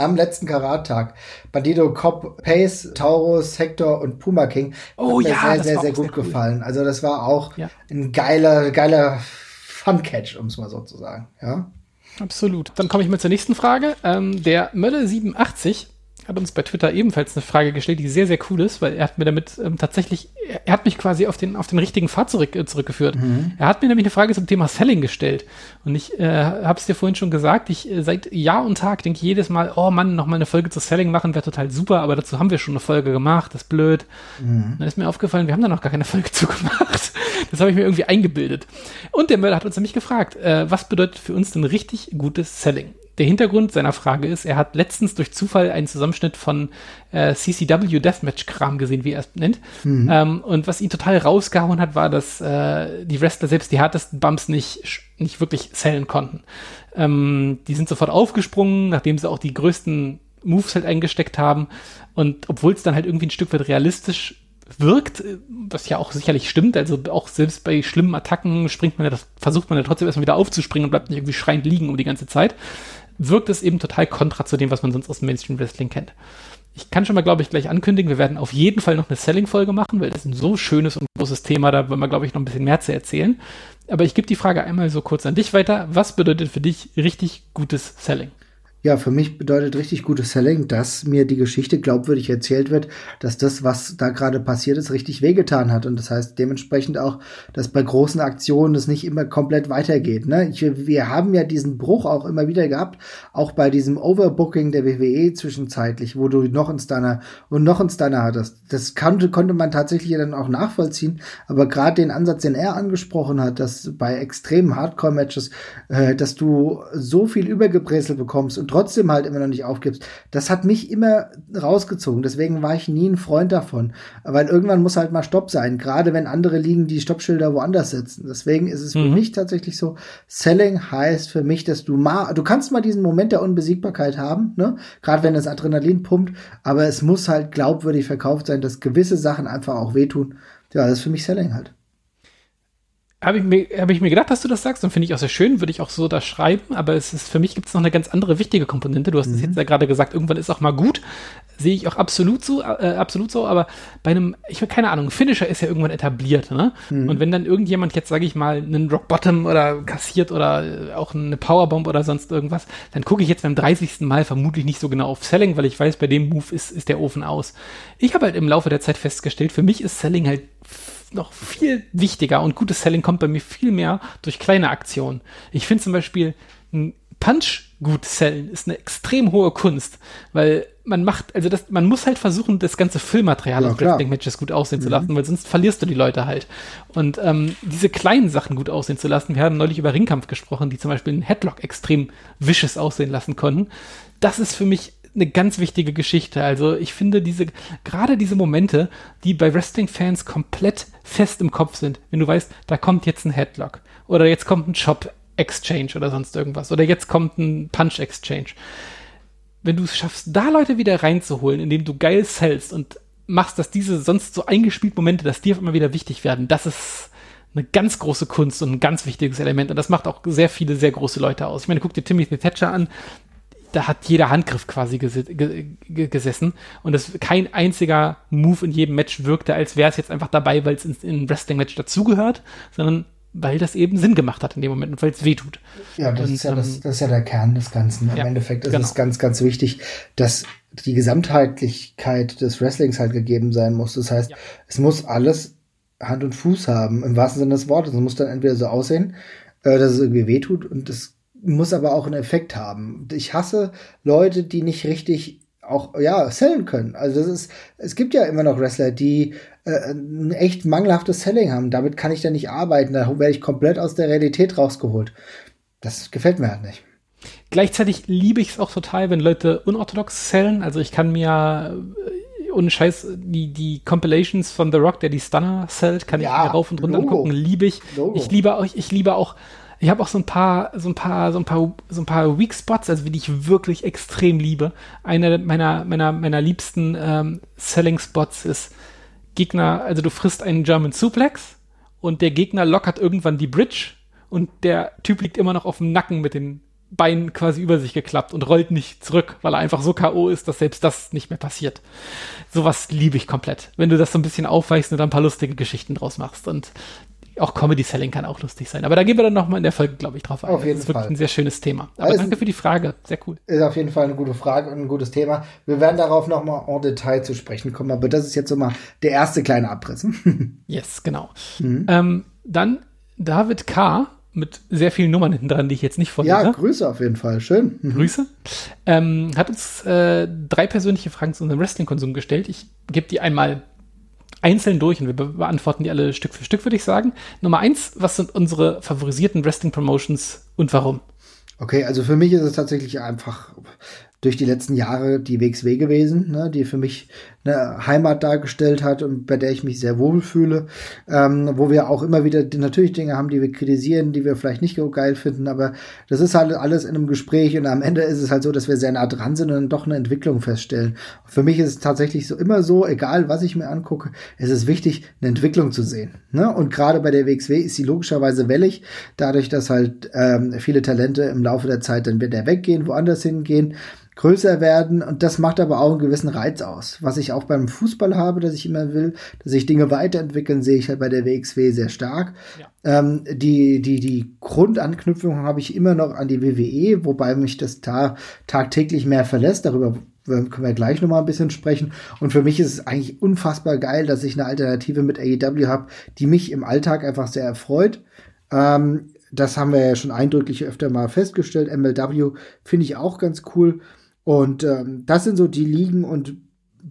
am letzten Karattag. Bandido, Cop, Pace, Taurus, Hector und Puma King. Oh ja, sehr, sehr, sehr gut gefallen. Also das war auch ein geiler, geiler Fun-Catch, um es mal so zu sagen. Ja. Absolut. Dann komme ich mal zur nächsten Frage. Ähm, der Mölle87 hat uns bei Twitter ebenfalls eine Frage gestellt, die sehr, sehr cool ist, weil er hat mir damit ähm, tatsächlich, er hat mich quasi auf den, auf den richtigen Pfad zurück, äh, zurückgeführt. Mhm. Er hat mir nämlich eine Frage zum Thema Selling gestellt. Und ich äh, habe es dir vorhin schon gesagt, ich äh, seit Jahr und Tag denke jedes Mal, oh Mann, nochmal eine Folge zu Selling machen wäre total super, aber dazu haben wir schon eine Folge gemacht, das ist blöd. Mhm. Dann ist mir aufgefallen, wir haben da noch gar keine Folge zu gemacht. Das habe ich mir irgendwie eingebildet. Und der Möller hat uns nämlich gefragt, äh, was bedeutet für uns denn richtig gutes Selling? Der Hintergrund seiner Frage ist, er hat letztens durch Zufall einen Zusammenschnitt von äh, CCW Deathmatch-Kram gesehen, wie er es nennt. Mhm. Ähm, und was ihn total rausgehauen hat, war, dass äh, die Wrestler selbst die härtesten Bumps nicht, nicht wirklich zählen konnten. Ähm, die sind sofort aufgesprungen, nachdem sie auch die größten Moves halt eingesteckt haben. Und obwohl es dann halt irgendwie ein Stück weit realistisch wirkt, was ja auch sicherlich stimmt, also auch selbst bei schlimmen Attacken springt man ja, das versucht man ja trotzdem erstmal wieder aufzuspringen und bleibt nicht irgendwie schreiend liegen um die ganze Zeit wirkt es eben total kontra zu dem, was man sonst aus dem Mainstream Wrestling kennt. Ich kann schon mal, glaube ich, gleich ankündigen, wir werden auf jeden Fall noch eine Selling-Folge machen, weil das ist ein so schönes und großes Thema, da wollen wir, glaube ich, noch ein bisschen mehr zu erzählen. Aber ich gebe die Frage einmal so kurz an dich weiter. Was bedeutet für dich richtig gutes Selling? Ja, für mich bedeutet richtig gutes Selling, dass mir die Geschichte glaubwürdig erzählt wird, dass das, was da gerade passiert ist, richtig wehgetan hat. Und das heißt dementsprechend auch, dass bei großen Aktionen das nicht immer komplett weitergeht. Ne? Ich, wir haben ja diesen Bruch auch immer wieder gehabt, auch bei diesem Overbooking der WWE zwischenzeitlich, wo du noch einen Stunner und noch einen Stunner hattest. Das konnte, konnte man tatsächlich dann auch nachvollziehen. Aber gerade den Ansatz, den er angesprochen hat, dass bei extremen Hardcore-Matches, äh, dass du so viel übergebräselt bekommst und trotzdem halt immer noch nicht aufgibst, das hat mich immer rausgezogen. Deswegen war ich nie ein Freund davon. Weil irgendwann muss halt mal Stopp sein, gerade wenn andere liegen, die Stoppschilder woanders setzen. Deswegen ist es mhm. für mich tatsächlich so, Selling heißt für mich, dass du mal, du kannst mal diesen Moment der Unbesiegbarkeit haben, ne? Gerade wenn das Adrenalin pumpt, aber es muss halt glaubwürdig verkauft sein, dass gewisse Sachen einfach auch wehtun. Ja, das ist für mich Selling halt habe ich, mir, hab ich mir gedacht, dass du das sagst und finde ich auch sehr schön, würde ich auch so da schreiben, aber es ist, für mich gibt es noch eine ganz andere wichtige Komponente. Du hast es mhm. jetzt ja gerade gesagt, irgendwann ist auch mal gut. Sehe ich auch absolut so, äh, absolut so, aber bei einem, ich will keine Ahnung, Finisher ist ja irgendwann etabliert, ne? Mhm. Und wenn dann irgendjemand jetzt, sage ich mal, einen Rock Bottom oder kassiert oder äh, auch eine Powerbomb oder sonst irgendwas, dann gucke ich jetzt beim 30. Mal vermutlich nicht so genau auf Selling, weil ich weiß, bei dem Move ist, ist der Ofen aus. Ich habe halt im Laufe der Zeit festgestellt, für mich ist Selling halt noch viel wichtiger und gutes Selling kommt bei mir viel mehr durch kleine Aktionen. Ich finde zum Beispiel ein Punch gut sellen ist eine extrem hohe Kunst, weil man macht, also das, man muss halt versuchen, das ganze Füllmaterial ja, auf Wrestling-Matches gut aussehen mhm. zu lassen, weil sonst verlierst du die Leute halt. Und ähm, diese kleinen Sachen gut aussehen zu lassen, wir haben neulich über Ringkampf gesprochen, die zum Beispiel einen Headlock extrem vicious aussehen lassen konnten. Das ist für mich eine ganz wichtige Geschichte. Also ich finde diese, gerade diese Momente, die bei Wrestling-Fans komplett fest im Kopf sind, wenn du weißt, da kommt jetzt ein Headlock oder jetzt kommt ein Chop-Exchange oder sonst irgendwas oder jetzt kommt ein Punch-Exchange. Wenn du es schaffst, da Leute wieder reinzuholen, indem du geil sellst und machst, dass diese sonst so eingespielt Momente, dass die auf immer wieder wichtig werden, das ist eine ganz große Kunst und ein ganz wichtiges Element. Und das macht auch sehr viele, sehr große Leute aus. Ich meine, guck dir Timothy Thatcher an, da hat jeder Handgriff quasi ges gesessen und es kein einziger Move in jedem Match wirkte, als wäre es jetzt einfach dabei, weil es in, in ein Wrestling-Match dazugehört, sondern weil das eben Sinn gemacht hat in dem Moment und weil es weh tut. Ja, das, und, ist ja das, ähm, das ist ja der Kern des Ganzen. Im ja, Endeffekt ist genau. es ganz, ganz wichtig, dass die Gesamtheitlichkeit des Wrestlings halt gegeben sein muss. Das heißt, ja. es muss alles Hand und Fuß haben, im wahrsten Sinne des Wortes. Es muss dann entweder so aussehen, äh, dass es irgendwie wehtut und das muss aber auch einen Effekt haben. Ich hasse Leute, die nicht richtig auch ja sellen können. Also das ist, es gibt ja immer noch Wrestler, die äh, ein echt mangelhaftes Selling haben. Damit kann ich dann nicht arbeiten. Da werde ich komplett aus der Realität rausgeholt. Das gefällt mir halt nicht. Gleichzeitig liebe ich es auch total, wenn Leute unorthodox sellen. Also ich kann mir äh, ohne Scheiß die, die Compilations von The Rock, der die Stunner sellt, kann ja, ich mir rauf und runter Logo. angucken. Liebe ich. Logo. Ich liebe euch, ich liebe auch ich habe auch so ein paar, so ein paar, so ein paar, so ein paar Weak Spots, also die ich wirklich extrem liebe. Einer meiner, meiner, meiner liebsten ähm, Selling Spots ist Gegner, also du frisst einen German Suplex und der Gegner lockert irgendwann die Bridge und der Typ liegt immer noch auf dem Nacken mit den Beinen quasi über sich geklappt und rollt nicht zurück, weil er einfach so K.O. ist, dass selbst das nicht mehr passiert. Sowas liebe ich komplett. Wenn du das so ein bisschen aufweichst und dann ein paar lustige Geschichten draus machst. Und auch Comedy-Selling kann auch lustig sein. Aber da gehen wir dann nochmal in der Folge, glaube ich, drauf ein. Auf jeden das ist wirklich ein sehr schönes Thema. Aber also danke für die Frage. Sehr cool. Ist auf jeden Fall eine gute Frage und ein gutes Thema. Wir werden darauf nochmal en Detail zu sprechen kommen. Aber das ist jetzt so mal der erste kleine Abriss. yes, genau. Mhm. Ähm, dann David K mit sehr vielen Nummern hinten dran, die ich jetzt nicht vorlese. Ja, Grüße auf jeden Fall. Schön. Mhm. Grüße. Ähm, hat uns äh, drei persönliche Fragen zu unserem Wrestling-Konsum gestellt. Ich gebe die einmal einzeln durch und wir beantworten die alle Stück für Stück, würde ich sagen. Nummer eins, was sind unsere favorisierten Wrestling-Promotions und warum? Okay, also für mich ist es tatsächlich einfach durch die letzten Jahre die WXW gewesen, ne, die für mich eine Heimat dargestellt hat und bei der ich mich sehr wohl fühle, ähm, wo wir auch immer wieder natürlich Dinge haben, die wir kritisieren, die wir vielleicht nicht so geil finden, aber das ist halt alles in einem Gespräch und am Ende ist es halt so, dass wir sehr nah dran sind und dann doch eine Entwicklung feststellen. Für mich ist es tatsächlich so immer so, egal was ich mir angucke, es ist wichtig, eine Entwicklung zu sehen. Ne? Und gerade bei der WXW ist sie logischerweise wellig, dadurch, dass halt ähm, viele Talente im Laufe der Zeit dann wieder weggehen, woanders hingehen größer werden und das macht aber auch einen gewissen Reiz aus. Was ich auch beim Fußball habe, dass ich immer will, dass sich Dinge weiterentwickeln, sehe ich halt bei der WXW sehr stark. Ja. Ähm, die, die, die Grundanknüpfung habe ich immer noch an die WWE, wobei mich das ta tagtäglich mehr verlässt. Darüber können wir gleich noch mal ein bisschen sprechen. Und für mich ist es eigentlich unfassbar geil, dass ich eine Alternative mit AEW habe, die mich im Alltag einfach sehr erfreut. Ähm, das haben wir ja schon eindrücklich öfter mal festgestellt. MLW finde ich auch ganz cool. Und ähm, das sind so die Ligen und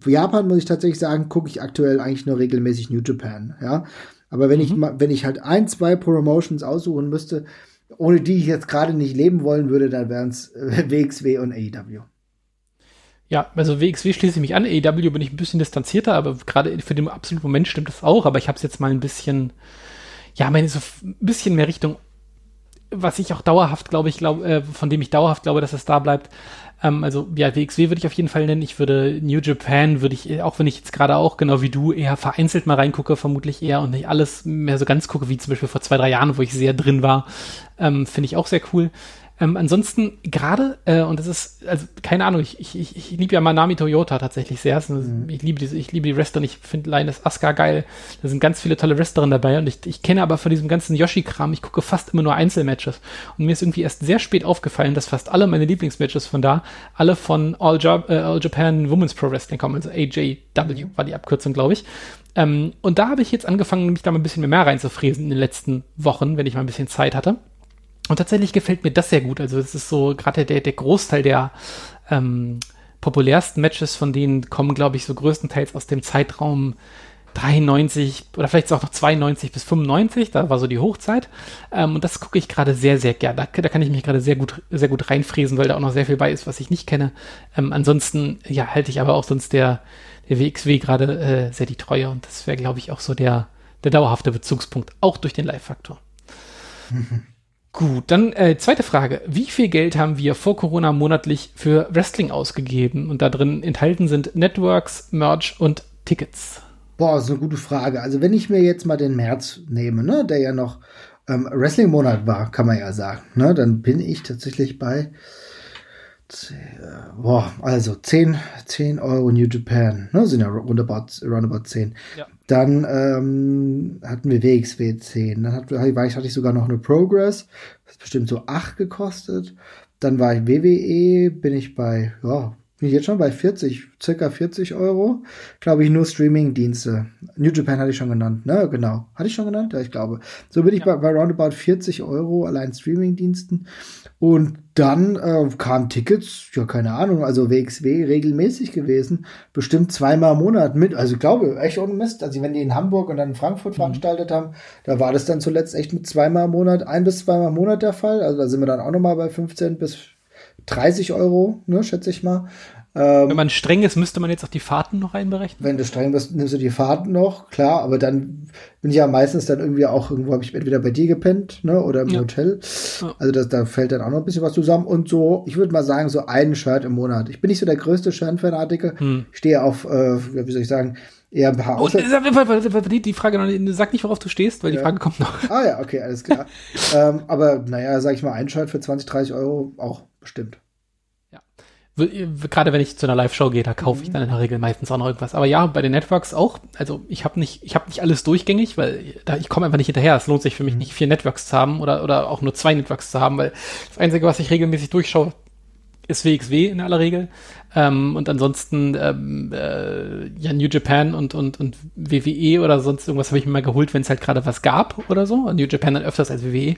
Japan muss ich tatsächlich sagen, gucke ich aktuell eigentlich nur regelmäßig New Japan, ja. Aber wenn mhm. ich mal, wenn ich halt ein, zwei Promotions aussuchen müsste, ohne die ich jetzt gerade nicht leben wollen würde, dann wären es äh, WXW und AEW. Ja, also WXW schließe ich mich an. AEW bin ich ein bisschen distanzierter, aber gerade für den absoluten Moment stimmt das auch. Aber ich habe es jetzt mal ein bisschen, ja, meine so ein bisschen mehr Richtung, was ich auch dauerhaft glaube, ich glaube, äh, von dem ich dauerhaft glaube, dass es da bleibt, ähm, also ja, WXW würde ich auf jeden Fall nennen. Ich würde New Japan, würde ich, auch wenn ich jetzt gerade auch, genau wie du, eher vereinzelt mal reingucke, vermutlich eher und nicht alles mehr so ganz gucke, wie zum Beispiel vor zwei, drei Jahren, wo ich sehr drin war, ähm, finde ich auch sehr cool. Ähm, ansonsten gerade, äh, und das ist, also keine Ahnung, ich, ich, ich liebe ja Manami Toyota tatsächlich sehr. Mhm. Ich liebe diese, ich liebe die Wrestler, ich finde Linus Asuka geil. Da sind ganz viele tolle Wrestlerinnen dabei und ich, ich kenne aber von diesem ganzen Yoshi-Kram, ich gucke fast immer nur Einzelmatches. Und mir ist irgendwie erst sehr spät aufgefallen, dass fast alle meine Lieblingsmatches von da, alle von All, ja äh, All Japan Women's Pro Wrestling kommen, also AJW war die Abkürzung, glaube ich. Ähm, und da habe ich jetzt angefangen, mich da mal ein bisschen mehr reinzufräsen in den letzten Wochen, wenn ich mal ein bisschen Zeit hatte. Und tatsächlich gefällt mir das sehr gut. Also es ist so gerade der, der Großteil der ähm, populärsten Matches von denen kommen, glaube ich, so größtenteils aus dem Zeitraum 93 oder vielleicht auch noch 92 bis 95, da war so die Hochzeit. Ähm, und das gucke ich gerade sehr, sehr gern. Da, da, kann ich mich gerade sehr gut, sehr gut reinfräsen, weil da auch noch sehr viel bei ist, was ich nicht kenne. Ähm, ansonsten, ja, halte ich aber auch sonst der, der WXW gerade äh, sehr die Treue und das wäre, glaube ich, auch so der, der dauerhafte Bezugspunkt, auch durch den Live-Faktor. Mhm. Gut, dann äh, zweite Frage. Wie viel Geld haben wir vor Corona monatlich für Wrestling ausgegeben? Und da drin enthalten sind Networks, Merch und Tickets. Boah, ist eine gute Frage. Also wenn ich mir jetzt mal den März nehme, ne, der ja noch ähm, Wrestling-Monat war, kann man ja sagen, ne, dann bin ich tatsächlich bei boah, also 10, 10 Euro New Japan, ne, sind ja roundabout, roundabout 10. Ja. Dann ähm, hatten wir WXW 10, dann hat, war ich, hatte ich sogar noch eine Progress, das ist bestimmt so 8 gekostet. Dann war ich WWE, bin ich bei ja, bin ich jetzt schon bei 40, circa 40 Euro. Glaube ich, nur Streaming-Dienste. New Japan hatte ich schon genannt, ne? Genau. Hatte ich schon genannt? Ja, ich glaube. So bin ich ja. bei, bei roundabout 40 Euro allein Streaming-Diensten. Und dann äh, kamen Tickets, ja, keine Ahnung, also WXW regelmäßig gewesen, bestimmt zweimal im Monat mit. Also ich glaube, echt ohne Mist. Also wenn die in Hamburg und dann in Frankfurt mhm. veranstaltet haben, da war das dann zuletzt echt mit zweimal im Monat, ein bis zweimal im Monat der Fall. Also da sind wir dann auch nochmal bei 15 bis 30 Euro, ne, schätze ich mal. Ähm, wenn man streng ist, müsste man jetzt auch die Fahrten noch einberechnen? Wenn du streng bist, nimmst du die Fahrten noch, klar, aber dann bin ich ja meistens dann irgendwie auch irgendwo, habe ich entweder bei dir gepennt, ne, oder im ja. Hotel. Ja. Also das, da fällt dann auch noch ein bisschen was zusammen. Und so, ich würde mal sagen, so ein Shirt im Monat. Ich bin nicht so der größte Shirt-Fanatiker. Hm. Ich stehe auf, äh, wie soll ich sagen, eher ein paar Außer die, die Frage noch, sag nicht, worauf du stehst, weil ja. die Frage kommt noch. Ah ja, okay, alles klar. ähm, aber naja, sag ich mal, ein Shirt für 20, 30 Euro auch bestimmt gerade wenn ich zu einer Live-Show gehe, da kaufe ich mhm. dann in der Regel meistens auch noch irgendwas. Aber ja, bei den Networks auch. Also ich habe nicht, ich habe nicht alles durchgängig, weil da, ich komme einfach nicht hinterher. Es lohnt sich für mich mhm. nicht vier Networks zu haben oder oder auch nur zwei Networks zu haben, weil das Einzige, was ich regelmäßig durchschaue, ist WXW in aller Regel. Ähm, und ansonsten ähm, äh, ja New Japan und und und WWE oder sonst irgendwas habe ich mir mal geholt, wenn es halt gerade was gab oder so. New Japan dann öfters als WWE.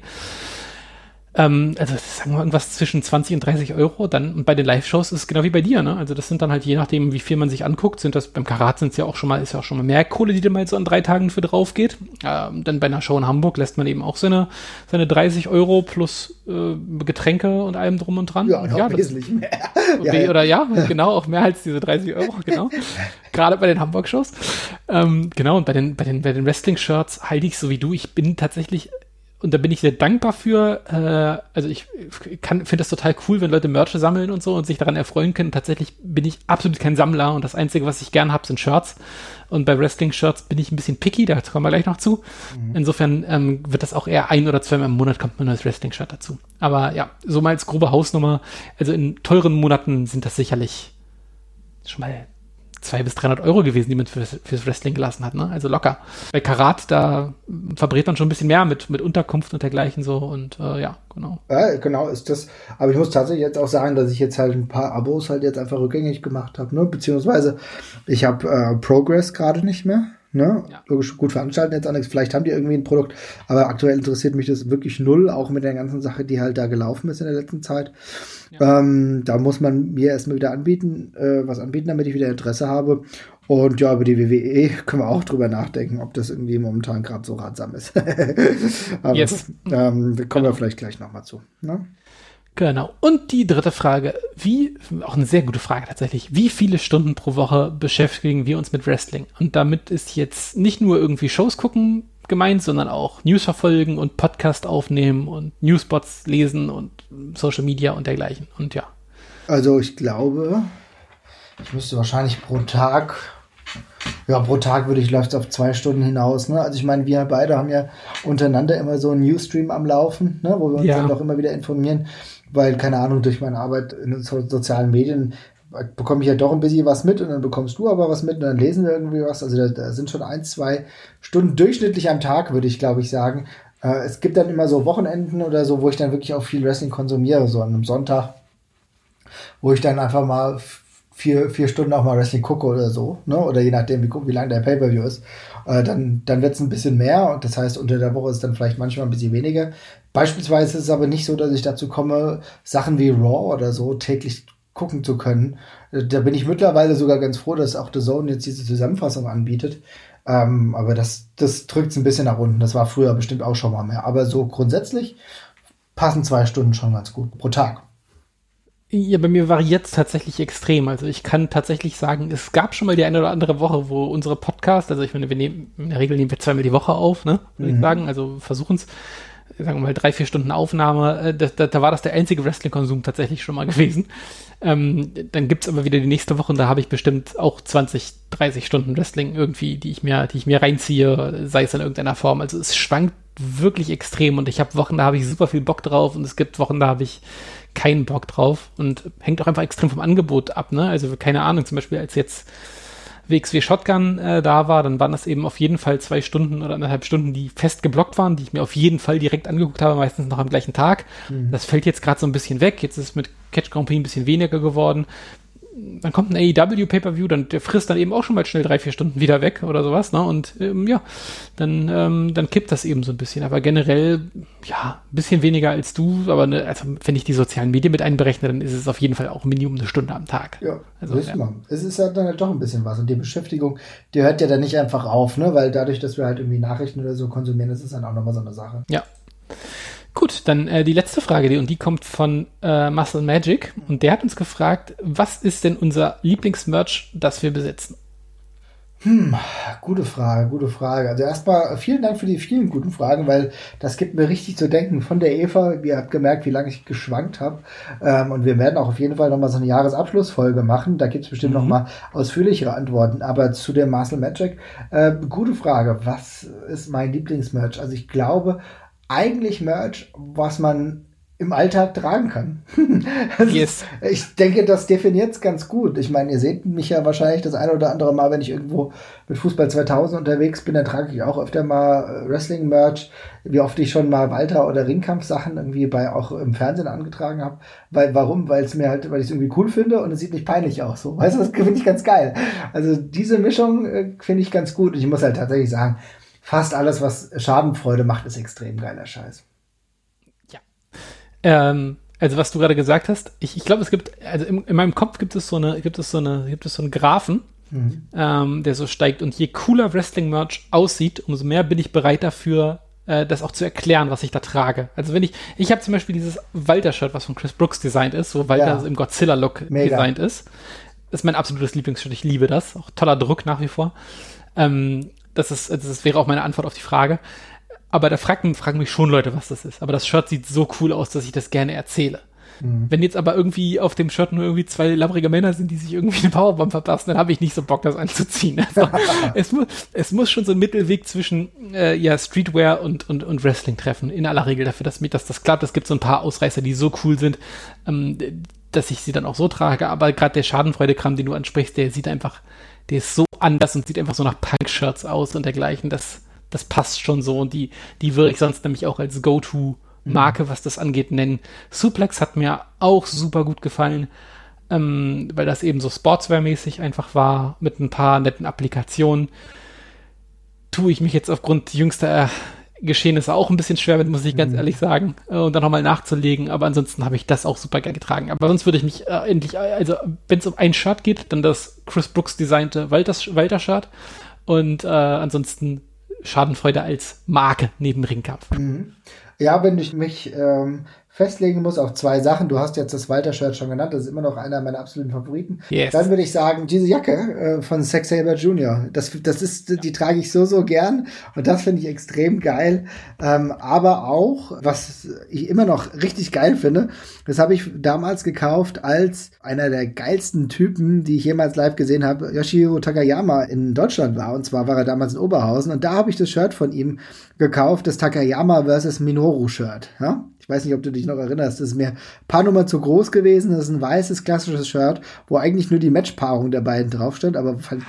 Ähm, also sagen wir irgendwas zwischen 20 und 30 Euro. Dann und bei den Live-Shows ist es genau wie bei dir, ne? Also das sind dann halt je nachdem, wie viel man sich anguckt, sind das beim Karat sind es ja auch schon mal, ist ja auch schon mal mehr Kohle, die da mal so an drei Tagen für drauf geht. Ähm, dann bei einer Show in Hamburg lässt man eben auch seine, seine 30 Euro plus äh, Getränke und allem drum und dran. Ja, und ja, wesentlich mehr. ja, oder ja, genau, auch mehr als diese 30 Euro, genau. Gerade bei den Hamburg-Shows. Ähm, genau, und bei den, bei den, bei den Wrestling-Shirts halte ich so wie du. Ich bin tatsächlich und da bin ich sehr dankbar für. Äh, also ich finde das total cool, wenn Leute Merch sammeln und so und sich daran erfreuen können. Tatsächlich bin ich absolut kein Sammler und das Einzige, was ich gern habe, sind Shirts. Und bei Wrestling-Shirts bin ich ein bisschen picky, da kommen wir gleich noch zu. Mhm. Insofern ähm, wird das auch eher ein oder zweimal im Monat kommt ein neues Wrestling-Shirt dazu. Aber ja, so mal als grobe Hausnummer. Also in teuren Monaten sind das sicherlich schon mal 200 bis 300 Euro gewesen, die man fürs, fürs Wrestling gelassen hat. Ne? Also locker. Bei Karat, da verbrät man schon ein bisschen mehr mit, mit Unterkunft und dergleichen so. Und äh, ja, genau. Ja, genau ist das. Aber ich muss tatsächlich jetzt auch sagen, dass ich jetzt halt ein paar Abos halt jetzt einfach rückgängig gemacht habe. Ne? Beziehungsweise ich habe äh, Progress gerade nicht mehr. Ne? Ja. Logisch gut veranstalten jetzt auch nichts. Vielleicht haben die irgendwie ein Produkt, aber aktuell interessiert mich das wirklich null, auch mit der ganzen Sache, die halt da gelaufen ist in der letzten Zeit. Ja. Ähm, da muss man mir erstmal wieder anbieten, äh, was anbieten, damit ich wieder Interesse habe. Und ja, über die WWE können wir auch drüber nachdenken, ob das irgendwie momentan gerade so ratsam ist. aber yes. ähm, da kommen wir vielleicht gleich nochmal zu. Ne? Genau. Und die dritte Frage, wie, auch eine sehr gute Frage tatsächlich, wie viele Stunden pro Woche beschäftigen wir uns mit Wrestling? Und damit ist jetzt nicht nur irgendwie Shows gucken gemeint, sondern auch News verfolgen und Podcast aufnehmen und Newsbots lesen und Social Media und dergleichen. Und ja. Also ich glaube, ich müsste wahrscheinlich pro Tag, ja, pro Tag würde ich, läuft es auf zwei Stunden hinaus. Ne? Also ich meine, wir beide haben ja untereinander immer so einen Newsstream am Laufen, ne? wo wir uns ja. dann auch immer wieder informieren weil, keine Ahnung, durch meine Arbeit in den so sozialen Medien bekomme ich ja doch ein bisschen was mit und dann bekommst du aber was mit und dann lesen wir irgendwie was. Also da, da sind schon ein, zwei Stunden durchschnittlich am Tag, würde ich glaube ich sagen. Äh, es gibt dann immer so Wochenenden oder so, wo ich dann wirklich auch viel Wrestling konsumiere, so an einem Sonntag, wo ich dann einfach mal vier, vier Stunden auch mal Wrestling gucke oder so, ne? Oder je nachdem, wie, wie lang der Pay-Per-View ist. Äh, dann dann wird es ein bisschen mehr und das heißt, unter der Woche ist dann vielleicht manchmal ein bisschen weniger. Beispielsweise ist es aber nicht so, dass ich dazu komme, Sachen wie Raw oder so täglich gucken zu können. Da bin ich mittlerweile sogar ganz froh, dass auch The Zone jetzt diese Zusammenfassung anbietet. Ähm, aber das, das drückt es ein bisschen nach unten. Das war früher bestimmt auch schon mal mehr. Aber so grundsätzlich passen zwei Stunden schon ganz gut pro Tag. Ja, bei mir variiert es tatsächlich extrem. Also ich kann tatsächlich sagen, es gab schon mal die eine oder andere Woche, wo unsere Podcast, also ich meine, wir nehmen, in der Regel nehmen wir zweimal die Woche auf, ne, würde mhm. ich sagen, also versuchen es sagen wir mal, drei, vier Stunden Aufnahme, äh, da, da, da war das der einzige Wrestling-Konsum tatsächlich schon mal gewesen. Ähm, dann gibt's aber wieder die nächste Woche und da habe ich bestimmt auch 20, 30 Stunden Wrestling irgendwie, die ich mir, die ich mir reinziehe, sei es in irgendeiner Form. Also es schwankt wirklich extrem und ich habe Wochen, da habe ich super viel Bock drauf und es gibt Wochen, da habe ich keinen Bock drauf und hängt auch einfach extrem vom Angebot ab, ne? Also keine Ahnung, zum Beispiel als jetzt WXW Shotgun äh, da war, dann waren das eben auf jeden Fall zwei Stunden oder anderthalb Stunden, die fest geblockt waren, die ich mir auf jeden Fall direkt angeguckt habe, meistens noch am gleichen Tag. Mhm. Das fällt jetzt gerade so ein bisschen weg. Jetzt ist es mit Catch Grand Prix ein bisschen weniger geworden. Dann kommt ein AEW Pay-per-View, dann der frisst dann eben auch schon mal schnell drei, vier Stunden wieder weg oder sowas, ne? Und ähm, ja, dann, ähm, dann kippt das eben so ein bisschen. Aber generell, ja, ein bisschen weniger als du, aber ne, also wenn ich die sozialen Medien mit einberechne, dann ist es auf jeden Fall auch Minimum eine Stunde am Tag. Ja, also, ja. Man. Es ist ja dann halt doch ein bisschen was. Und die Beschäftigung, die hört ja dann nicht einfach auf, ne? Weil dadurch, dass wir halt irgendwie Nachrichten oder so konsumieren, das ist dann auch nochmal so eine Sache. Ja. Gut, dann äh, die letzte Frage, die, und die kommt von äh, Muscle Magic. Und der hat uns gefragt, was ist denn unser Lieblingsmerch, das wir besitzen? Hm, gute Frage, gute Frage. Also erstmal vielen Dank für die vielen guten Fragen, weil das gibt mir richtig zu denken. Von der Eva, ihr habt gemerkt, wie lange ich geschwankt habe. Ähm, und wir werden auch auf jeden Fall nochmal so eine Jahresabschlussfolge machen. Da gibt es bestimmt mhm. nochmal ausführlichere Antworten. Aber zu der Muscle Magic, äh, gute Frage. Was ist mein Lieblingsmerch? Also ich glaube, eigentlich Merch, was man im Alltag tragen kann. yes. ich denke, das definiert es ganz gut. Ich meine, ihr seht mich ja wahrscheinlich das eine oder andere Mal, wenn ich irgendwo mit Fußball 2000 unterwegs bin, dann trage ich auch öfter mal äh, Wrestling-Merch, wie oft ich schon mal Walter- oder Ringkampf-Sachen irgendwie bei auch im Fernsehen angetragen habe. Weil, warum? Weil es mir halt, weil ich es irgendwie cool finde und es sieht nicht peinlich aus. So. Weißt du, das finde ich ganz geil. Also diese Mischung äh, finde ich ganz gut. Und ich muss halt tatsächlich sagen, fast alles, was Schadenfreude macht, ist extrem geiler Scheiß. Ja. Ähm, also was du gerade gesagt hast, ich, ich glaube, es gibt, also in, in, meinem Kopf gibt es so eine, gibt es so eine, gibt es so einen Graphen, mhm. ähm, der so steigt und je cooler Wrestling-Merch aussieht, umso mehr bin ich bereit dafür, äh, das auch zu erklären, was ich da trage. Also wenn ich, ich habe zum Beispiel dieses Walter-Shirt, was von Chris Brooks designt ist, wo Walter ja. im Godzilla-Look designt ist. Das ist mein absolutes Lieblingsshirt. Ich liebe das. Auch toller Druck nach wie vor. Ähm, das ist, das wäre auch meine Antwort auf die Frage. Aber da fragen, fragen mich schon Leute, was das ist. Aber das Shirt sieht so cool aus, dass ich das gerne erzähle. Mhm. Wenn jetzt aber irgendwie auf dem Shirt nur irgendwie zwei labbrige Männer sind, die sich irgendwie eine Powerbomb verpassen, dann habe ich nicht so Bock, das anzuziehen. Also, es, mu es muss schon so ein Mittelweg zwischen äh, ja, Streetwear und, und, und Wrestling treffen. In aller Regel dafür, dass, dass das klappt. Es gibt so ein paar Ausreißer, die so cool sind, ähm, dass ich sie dann auch so trage. Aber gerade der Schadenfreude-Kram, den du ansprichst, der sieht einfach der ist so anders und sieht einfach so nach Punk-Shirts aus und dergleichen. Das, das passt schon so und die, die würde ich sonst nämlich auch als Go-To-Marke, mhm. was das angeht, nennen. Suplex hat mir auch super gut gefallen, ähm, weil das eben so Sportswear-mäßig einfach war, mit ein paar netten Applikationen. Tue ich mich jetzt aufgrund jüngster Geschehen ist auch ein bisschen schwer mit, muss ich ganz mhm. ehrlich sagen. Äh, und dann nochmal nachzulegen. Aber ansonsten habe ich das auch super geil getragen. Aber sonst würde ich mich äh, endlich, äh, also wenn es um ein Shirt geht, dann das Chris Brooks designte Walter-Shirt. Und äh, ansonsten Schadenfreude als Marke neben Ringkampf. Mhm. Ja, wenn ich mich ähm, festlegen muss auf zwei Sachen, du hast jetzt das Walter-Shirt schon genannt, das ist immer noch einer meiner absoluten Favoriten, yes. dann würde ich sagen, diese Jacke äh, von Sex Saber Jr., das, das ist, die trage ich so, so gern und das finde ich extrem geil. Ähm, aber auch, was ich immer noch richtig geil finde, das habe ich damals gekauft als einer der geilsten Typen, die ich jemals live gesehen habe, Yoshihiro Takayama in Deutschland war. Und zwar war er damals in Oberhausen und da habe ich das Shirt von ihm gekauft, das Takayama vs. Minoru Shirt. Ja? Ich weiß nicht, ob du dich noch erinnerst. Das ist mir ein paar Nummern zu groß gewesen. Das ist ein weißes, klassisches Shirt, wo eigentlich nur die Matchpaarung der beiden drauf stand, aber fand,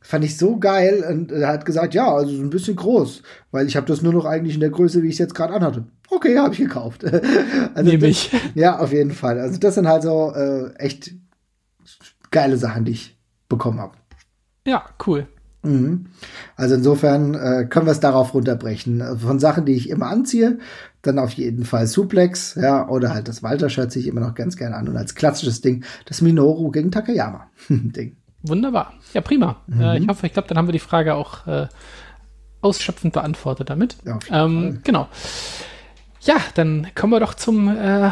fand ich so geil. Und er hat gesagt, ja, also so ein bisschen groß, weil ich habe das nur noch eigentlich in der Größe, wie ich es jetzt gerade anhatte. Okay, habe ich gekauft. also Nehme ich. Ja, auf jeden Fall. Also das sind halt so äh, echt geile Sachen, die ich bekommen habe. Ja, cool. Mhm. Also insofern äh, können wir es darauf runterbrechen. Von Sachen, die ich immer anziehe, dann auf jeden Fall Suplex, ja, oder halt das Walter-Shirt ziehe ich immer noch ganz gerne an. Und als klassisches Ding das Minoru gegen Takayama-Ding. Wunderbar. Ja, prima. Mhm. Äh, ich hoffe, ich glaube, dann haben wir die Frage auch äh, ausschöpfend beantwortet damit. Ja, ähm, genau. Ja, dann kommen wir doch zum äh,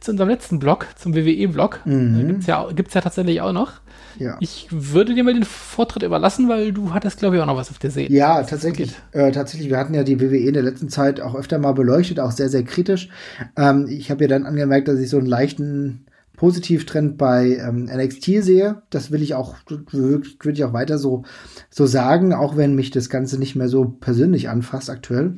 zu unserem letzten Blog, zum WWE-Blog. Mhm. Äh, gibt's ja, gibt's ja tatsächlich auch noch. Ja. Ich würde dir mal den Vortritt überlassen, weil du hattest, glaube ich, auch noch was auf der Seele. Ja, tatsächlich. Äh, tatsächlich, wir hatten ja die WWE in der letzten Zeit auch öfter mal beleuchtet, auch sehr, sehr kritisch. Ähm, ich habe ja dann angemerkt, dass ich so einen leichten Positivtrend bei ähm, NXT sehe. Das will ich auch, würde ich auch weiter so, so sagen, auch wenn mich das Ganze nicht mehr so persönlich anfasst aktuell.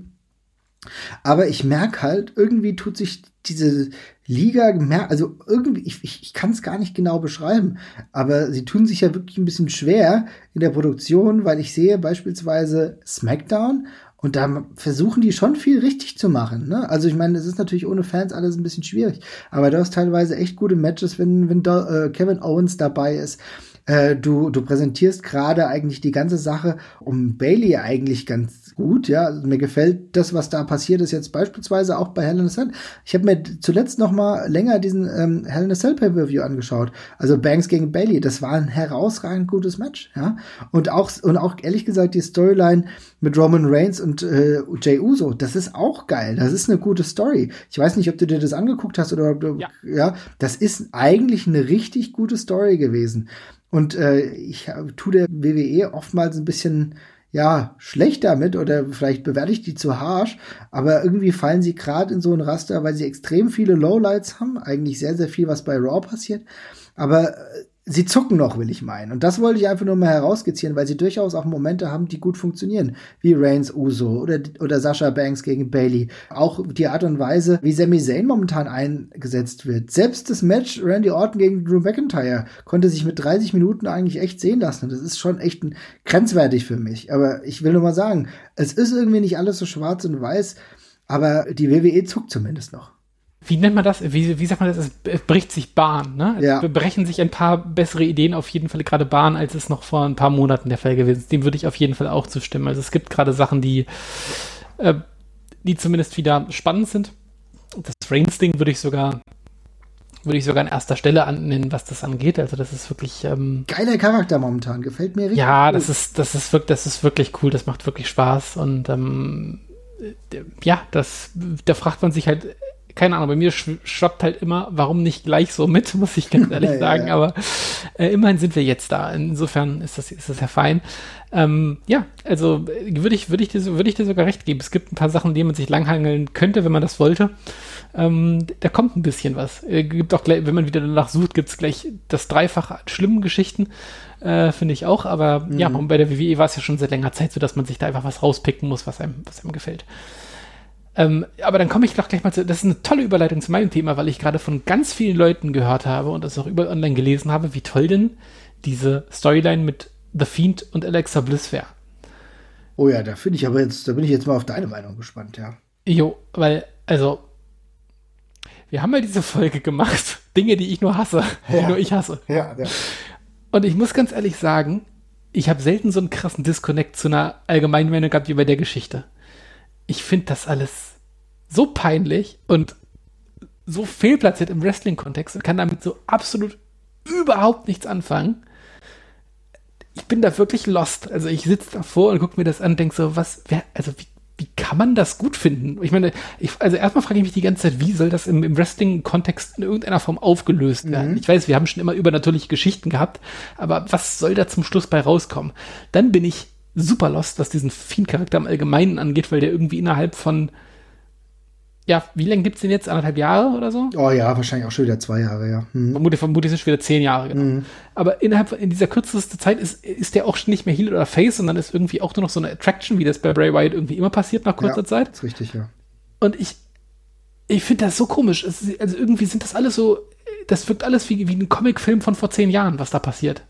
Aber ich merke halt, irgendwie tut sich diese Liga, also irgendwie, ich, ich, ich kann es gar nicht genau beschreiben, aber sie tun sich ja wirklich ein bisschen schwer in der Produktion, weil ich sehe beispielsweise SmackDown Und da versuchen die schon viel richtig zu machen. Ne? Also ich meine, es ist natürlich ohne Fans alles ein bisschen schwierig, aber du hast teilweise echt gute Matches, wenn, wenn da, äh, Kevin Owens dabei ist. Äh, du, du präsentierst gerade eigentlich die ganze Sache um Bailey eigentlich ganz gut, ja. Also mir gefällt das, was da passiert ist, jetzt beispielsweise auch bei Hell in a Cell. Ich habe mir zuletzt noch mal länger diesen ähm, Hell in a Cell Pay-Per-View angeschaut. Also Banks gegen Bailey, das war ein herausragend gutes Match, ja. Und auch, und auch ehrlich gesagt, die Storyline mit Roman Reigns und äh, Jay Uso, das ist auch geil. Das ist eine gute Story. Ich weiß nicht, ob du dir das angeguckt hast oder ob du, ja. ja, das ist eigentlich eine richtig gute Story gewesen. Und äh, ich tue der WWE oftmals ein bisschen ja, schlecht damit oder vielleicht bewerte ich die zu harsh, aber irgendwie fallen sie gerade in so ein Raster, weil sie extrem viele Lowlights haben, eigentlich sehr, sehr viel, was bei Raw passiert. Aber äh, sie zucken noch, will ich meinen. Und das wollte ich einfach nur mal herausskizzieren, weil sie durchaus auch Momente haben, die gut funktionieren. Wie Reigns Uso oder, oder Sasha Banks gegen Bailey. Auch die Art und Weise, wie Sami Zayn momentan eingesetzt wird. Selbst das Match Randy Orton gegen Drew McIntyre konnte sich mit 30 Minuten eigentlich echt sehen lassen. das ist schon echt grenzwertig für mich. Aber ich will nur mal sagen, es ist irgendwie nicht alles so schwarz und weiß, aber die WWE zuckt zumindest noch wie nennt man das? Wie, wie sagt man das? Es bricht sich Bahn, ne? Es ja. brechen sich ein paar bessere Ideen auf jeden Fall gerade Bahn, als es noch vor ein paar Monaten der Fall gewesen ist. Dem würde ich auf jeden Fall auch zustimmen. Also es gibt gerade Sachen, die, äh, die zumindest wieder spannend sind. Das Reigns-Ding würde ich sogar würde ich sogar an erster Stelle annehmen, was das angeht. Also das ist wirklich ähm, geiler Charakter momentan, gefällt mir richtig. Ja, cool. das ist das ist wirklich das ist wirklich cool. Das macht wirklich Spaß und ähm, ja, das da fragt man sich halt keine Ahnung, bei mir schwappt halt immer, warum nicht gleich so mit, muss ich ganz ehrlich ja, sagen. Ja. Aber äh, immerhin sind wir jetzt da. Insofern ist das, ist das ja fein. Ähm, ja, also würde ich, würde ich, dir, würde ich dir sogar recht geben. Es gibt ein paar Sachen, die man sich langhangeln könnte, wenn man das wollte. Ähm, da kommt ein bisschen was. Äh, gibt auch gleich, wenn man wieder danach sucht, gibt es gleich das Dreifache an schlimmen Geschichten. Äh, Finde ich auch. Aber mhm. ja, bei der WWE war es ja schon seit längerer Zeit so, dass man sich da einfach was rauspicken muss, was einem, was einem gefällt. Ähm, aber dann komme ich doch gleich mal zu, das ist eine tolle Überleitung zu meinem Thema, weil ich gerade von ganz vielen Leuten gehört habe und das auch überall online gelesen habe, wie toll denn diese Storyline mit The Fiend und Alexa Bliss wäre. Oh ja, da finde ich aber jetzt, da bin ich jetzt mal auf deine Meinung gespannt, ja. Jo, weil, also, wir haben mal diese Folge gemacht, Dinge, die ich nur hasse, ja. die nur ich hasse. Ja, ja. Und ich muss ganz ehrlich sagen, ich habe selten so einen krassen Disconnect zu einer allgemeinen Meinung gehabt wie bei der Geschichte ich finde das alles so peinlich und so fehlplatziert im Wrestling-Kontext und kann damit so absolut überhaupt nichts anfangen. Ich bin da wirklich lost. Also ich sitze davor und gucke mir das an und denke so, was, wer, also wie, wie kann man das gut finden? Ich meine, ich, also erstmal frage ich mich die ganze Zeit, wie soll das im, im Wrestling-Kontext in irgendeiner Form aufgelöst werden? Mhm. Ich weiß, wir haben schon immer übernatürliche Geschichten gehabt, aber was soll da zum Schluss bei rauskommen? Dann bin ich super lost, was diesen Fiend-Charakter im Allgemeinen angeht, weil der irgendwie innerhalb von ja, wie lange gibt es den jetzt? Anderthalb Jahre oder so? Oh ja, wahrscheinlich auch schon wieder zwei Jahre, ja. Hm. Vermutlich, vermutlich sind es schon wieder zehn Jahre, genau. Mhm. Aber innerhalb in dieser kürzesten Zeit ist, ist der auch schon nicht mehr Heal oder Face, sondern ist irgendwie auch nur noch so eine Attraction, wie das bei Bray Wyatt irgendwie immer passiert nach kurzer ja, Zeit. ist richtig, ja. Und ich, ich finde das so komisch. Es, also irgendwie sind das alles so, das wirkt alles wie, wie ein Comicfilm von vor zehn Jahren, was da passiert.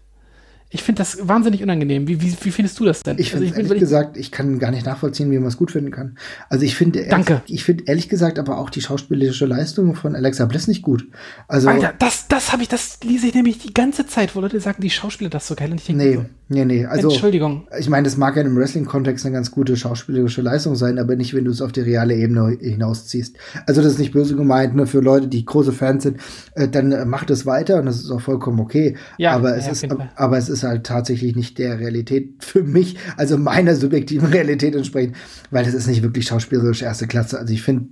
Ich finde das wahnsinnig unangenehm. Wie, wie, wie findest du das denn? Ich also ehrlich gesagt, ich kann gar nicht nachvollziehen, wie man es gut finden kann. Also ich finde, Danke. ich finde ehrlich gesagt aber auch die schauspielerische Leistung von Alexa Bliss nicht gut. Also Alter, das, das habe ich, das lese ich nämlich die ganze Zeit, wo Leute sagen, die Schauspieler das so geil und ich denke, nee, nee, nee. Also Entschuldigung. Ich meine, das mag ja im Wrestling-Kontext eine ganz gute schauspielerische Leistung sein, aber nicht, wenn du es auf die reale Ebene hinausziehst. Also das ist nicht böse gemeint, nur für Leute, die große Fans sind, äh, dann äh, macht es weiter und das ist auch vollkommen okay. Ja, aber es ja, ist, aber es ist halt tatsächlich nicht der Realität für mich, also meiner subjektiven Realität entsprechen, weil das ist nicht wirklich schauspielerisch erste Klasse. Also ich finde,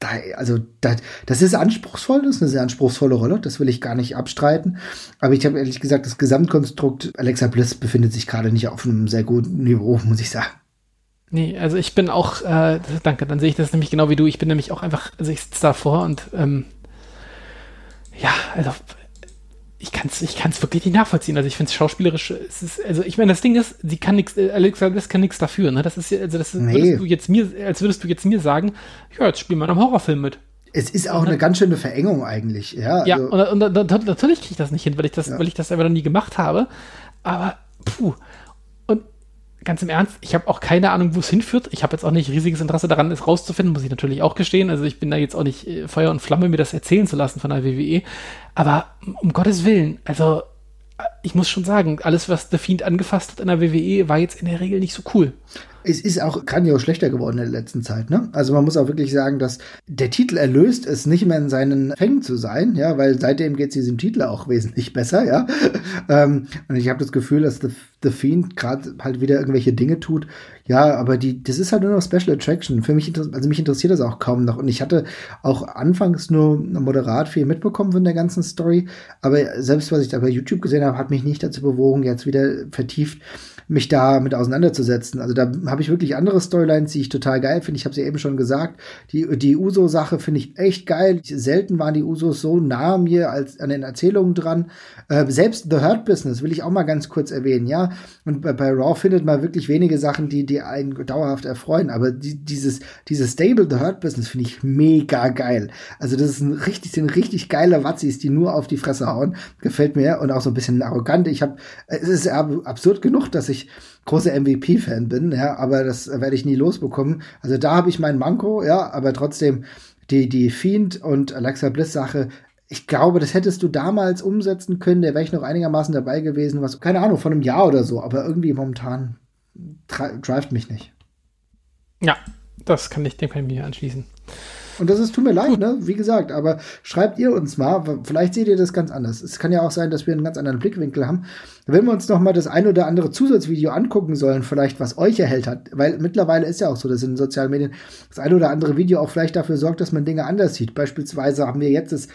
da, also da, das ist anspruchsvoll, das ist eine sehr anspruchsvolle Rolle, das will ich gar nicht abstreiten. Aber ich habe ehrlich gesagt, das Gesamtkonstrukt Alexa Bliss befindet sich gerade nicht auf einem sehr guten Niveau, muss ich sagen. Nee, also ich bin auch, äh, danke, dann sehe ich das nämlich genau wie du. Ich bin nämlich auch einfach, also ich sitze davor und ähm, ja, also ich kann es ich kann's wirklich nicht nachvollziehen. Also ich finde es schauspielerisch, es ist, also ich meine, das Ding ist, sie kann nichts, äh, Alexa Bliss kann nichts dafür, ne? Das ist ja, also das nee. würdest du jetzt mir, als würdest du jetzt mir sagen, ja, jetzt spielen wir in einem Horrorfilm mit. Es ist auch eine ganz schöne Verengung eigentlich, ja. Ja, also. und, und, und, natürlich kriege ich das nicht hin, weil ich das, ja. weil ich das einfach noch nie gemacht habe. Aber puh. Ganz im Ernst, ich habe auch keine Ahnung, wo es hinführt. Ich habe jetzt auch nicht riesiges Interesse daran, es rauszufinden, muss ich natürlich auch gestehen. Also ich bin da jetzt auch nicht äh, Feuer und Flamme, mir das erzählen zu lassen von der WWE. Aber um Gottes Willen, also ich muss schon sagen, alles, was The Fiend angefasst hat in der WWE, war jetzt in der Regel nicht so cool. Es ist auch grandios schlechter geworden in der letzten Zeit, ne? Also man muss auch wirklich sagen, dass der Titel erlöst es nicht mehr in seinen Fängen zu sein, ja, weil seitdem geht es diesem Titel auch wesentlich besser, ja. ähm, und ich habe das Gefühl, dass The, The Fiend gerade halt wieder irgendwelche Dinge tut. Ja, aber die, das ist halt nur noch Special Attraction. Für mich, also mich interessiert das auch kaum noch. Und ich hatte auch anfangs nur moderat viel mitbekommen von der ganzen Story. Aber selbst was ich da bei YouTube gesehen habe, hat mich nicht dazu bewogen, jetzt wieder vertieft mich da mit auseinanderzusetzen. Also da habe ich wirklich andere Storylines, die ich total geil finde. Ich habe sie eben schon gesagt. Die, die Uso-Sache finde ich echt geil. Selten waren die Usos so nah mir als an den Erzählungen dran. Äh, selbst The Hurt Business will ich auch mal ganz kurz erwähnen, ja. Und bei, bei Raw findet man wirklich wenige Sachen, die, die einen dauerhaft erfreuen. Aber die, dieses, dieses Stable The Hurt Business finde ich mega geil. Also das ist ein richtig, sind richtig geile Watzis, die nur auf die Fresse hauen. Gefällt mir und auch so ein bisschen arrogant. Ich habe, es ist absurd genug, dass ich großer MVP-Fan bin, ja, aber das werde ich nie losbekommen. Also da habe ich mein Manko, ja, aber trotzdem die, die Fiend und Alexa Bliss Sache, ich glaube, das hättest du damals umsetzen können, da wäre ich noch einigermaßen dabei gewesen, was, keine Ahnung, von einem Jahr oder so, aber irgendwie momentan drivet mich nicht. Ja, das kann ich, dem kann ich mir anschließen. Und das ist, tut mir leid, ne? Wie gesagt, aber schreibt ihr uns mal, vielleicht seht ihr das ganz anders. Es kann ja auch sein, dass wir einen ganz anderen Blickwinkel haben. Wenn wir uns noch mal das ein oder andere Zusatzvideo angucken sollen, vielleicht was euch erhält hat, weil mittlerweile ist ja auch so, dass in den sozialen Medien das ein oder andere Video auch vielleicht dafür sorgt, dass man Dinge anders sieht. Beispielsweise haben wir jetzt das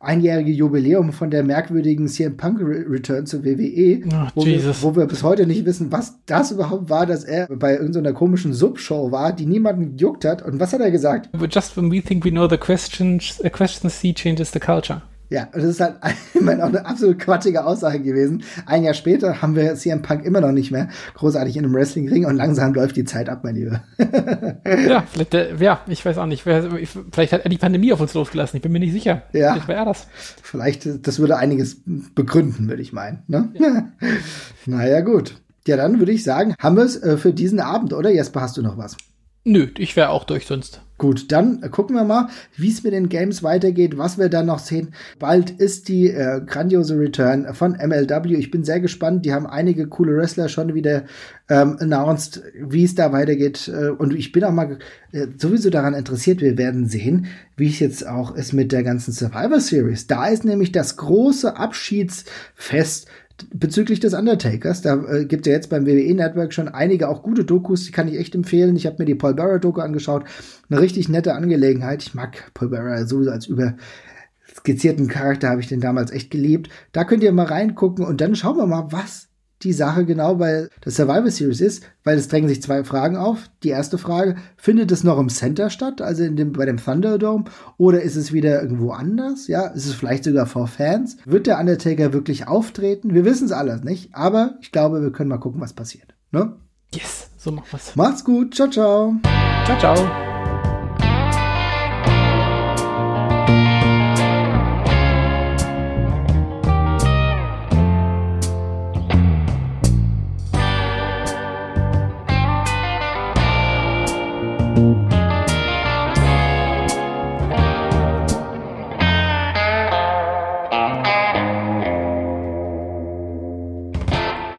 einjährige Jubiläum von der merkwürdigen CM Punk Return zur WWE, oh, wo, wir, wo, wir, bis heute nicht wissen, was das überhaupt war, dass er bei irgendeiner komischen Subshow war, die niemanden gejuckt hat. Und was hat er gesagt? Just when we think we know the questions, the questions see changes the culture. Ja, und das ist halt ich meine, auch eine absolut quatschige Aussage gewesen. Ein Jahr später haben wir CM Punk immer noch nicht mehr großartig in einem Wrestlingring und langsam läuft die Zeit ab, mein Lieber. ja, vielleicht, äh, ja, ich weiß auch nicht. Vielleicht hat er die Pandemie auf uns losgelassen. Ich bin mir nicht sicher. Ja. Vielleicht war er das. Vielleicht, das würde einiges begründen, würde ich meinen. Ne? Ja. naja, gut. Ja, dann würde ich sagen, haben wir es äh, für diesen Abend, oder? Jesper, hast du noch was? Nö, ich wäre auch durch sonst. Gut, dann gucken wir mal, wie es mit den Games weitergeht, was wir dann noch sehen. Bald ist die äh, grandiose Return von MLW. Ich bin sehr gespannt. Die haben einige coole Wrestler schon wieder ähm, announced, wie es da weitergeht. Äh, und ich bin auch mal äh, sowieso daran interessiert. Wir werden sehen, wie es jetzt auch ist mit der ganzen Survivor Series. Da ist nämlich das große Abschiedsfest bezüglich des Undertakers, da äh, gibt ja jetzt beim WWE Network schon einige auch gute Dokus, die kann ich echt empfehlen. Ich habe mir die Paul Bearer Doku angeschaut, eine richtig nette Angelegenheit. Ich mag Paul Bearer sowieso als über skizzierten Charakter habe ich den damals echt geliebt. Da könnt ihr mal reingucken und dann schauen wir mal, was die Sache genau bei der Survivor Series ist, weil es drängen sich zwei Fragen auf. Die erste Frage, findet es noch im Center statt, also in dem, bei dem Thunderdome, oder ist es wieder irgendwo anders? Ja, ist es vielleicht sogar vor Fans? Wird der Undertaker wirklich auftreten? Wir wissen es alles nicht, aber ich glaube, wir können mal gucken, was passiert. Ne? Yes, so machen wir's. Macht's gut, ciao, ciao. Ciao, ciao.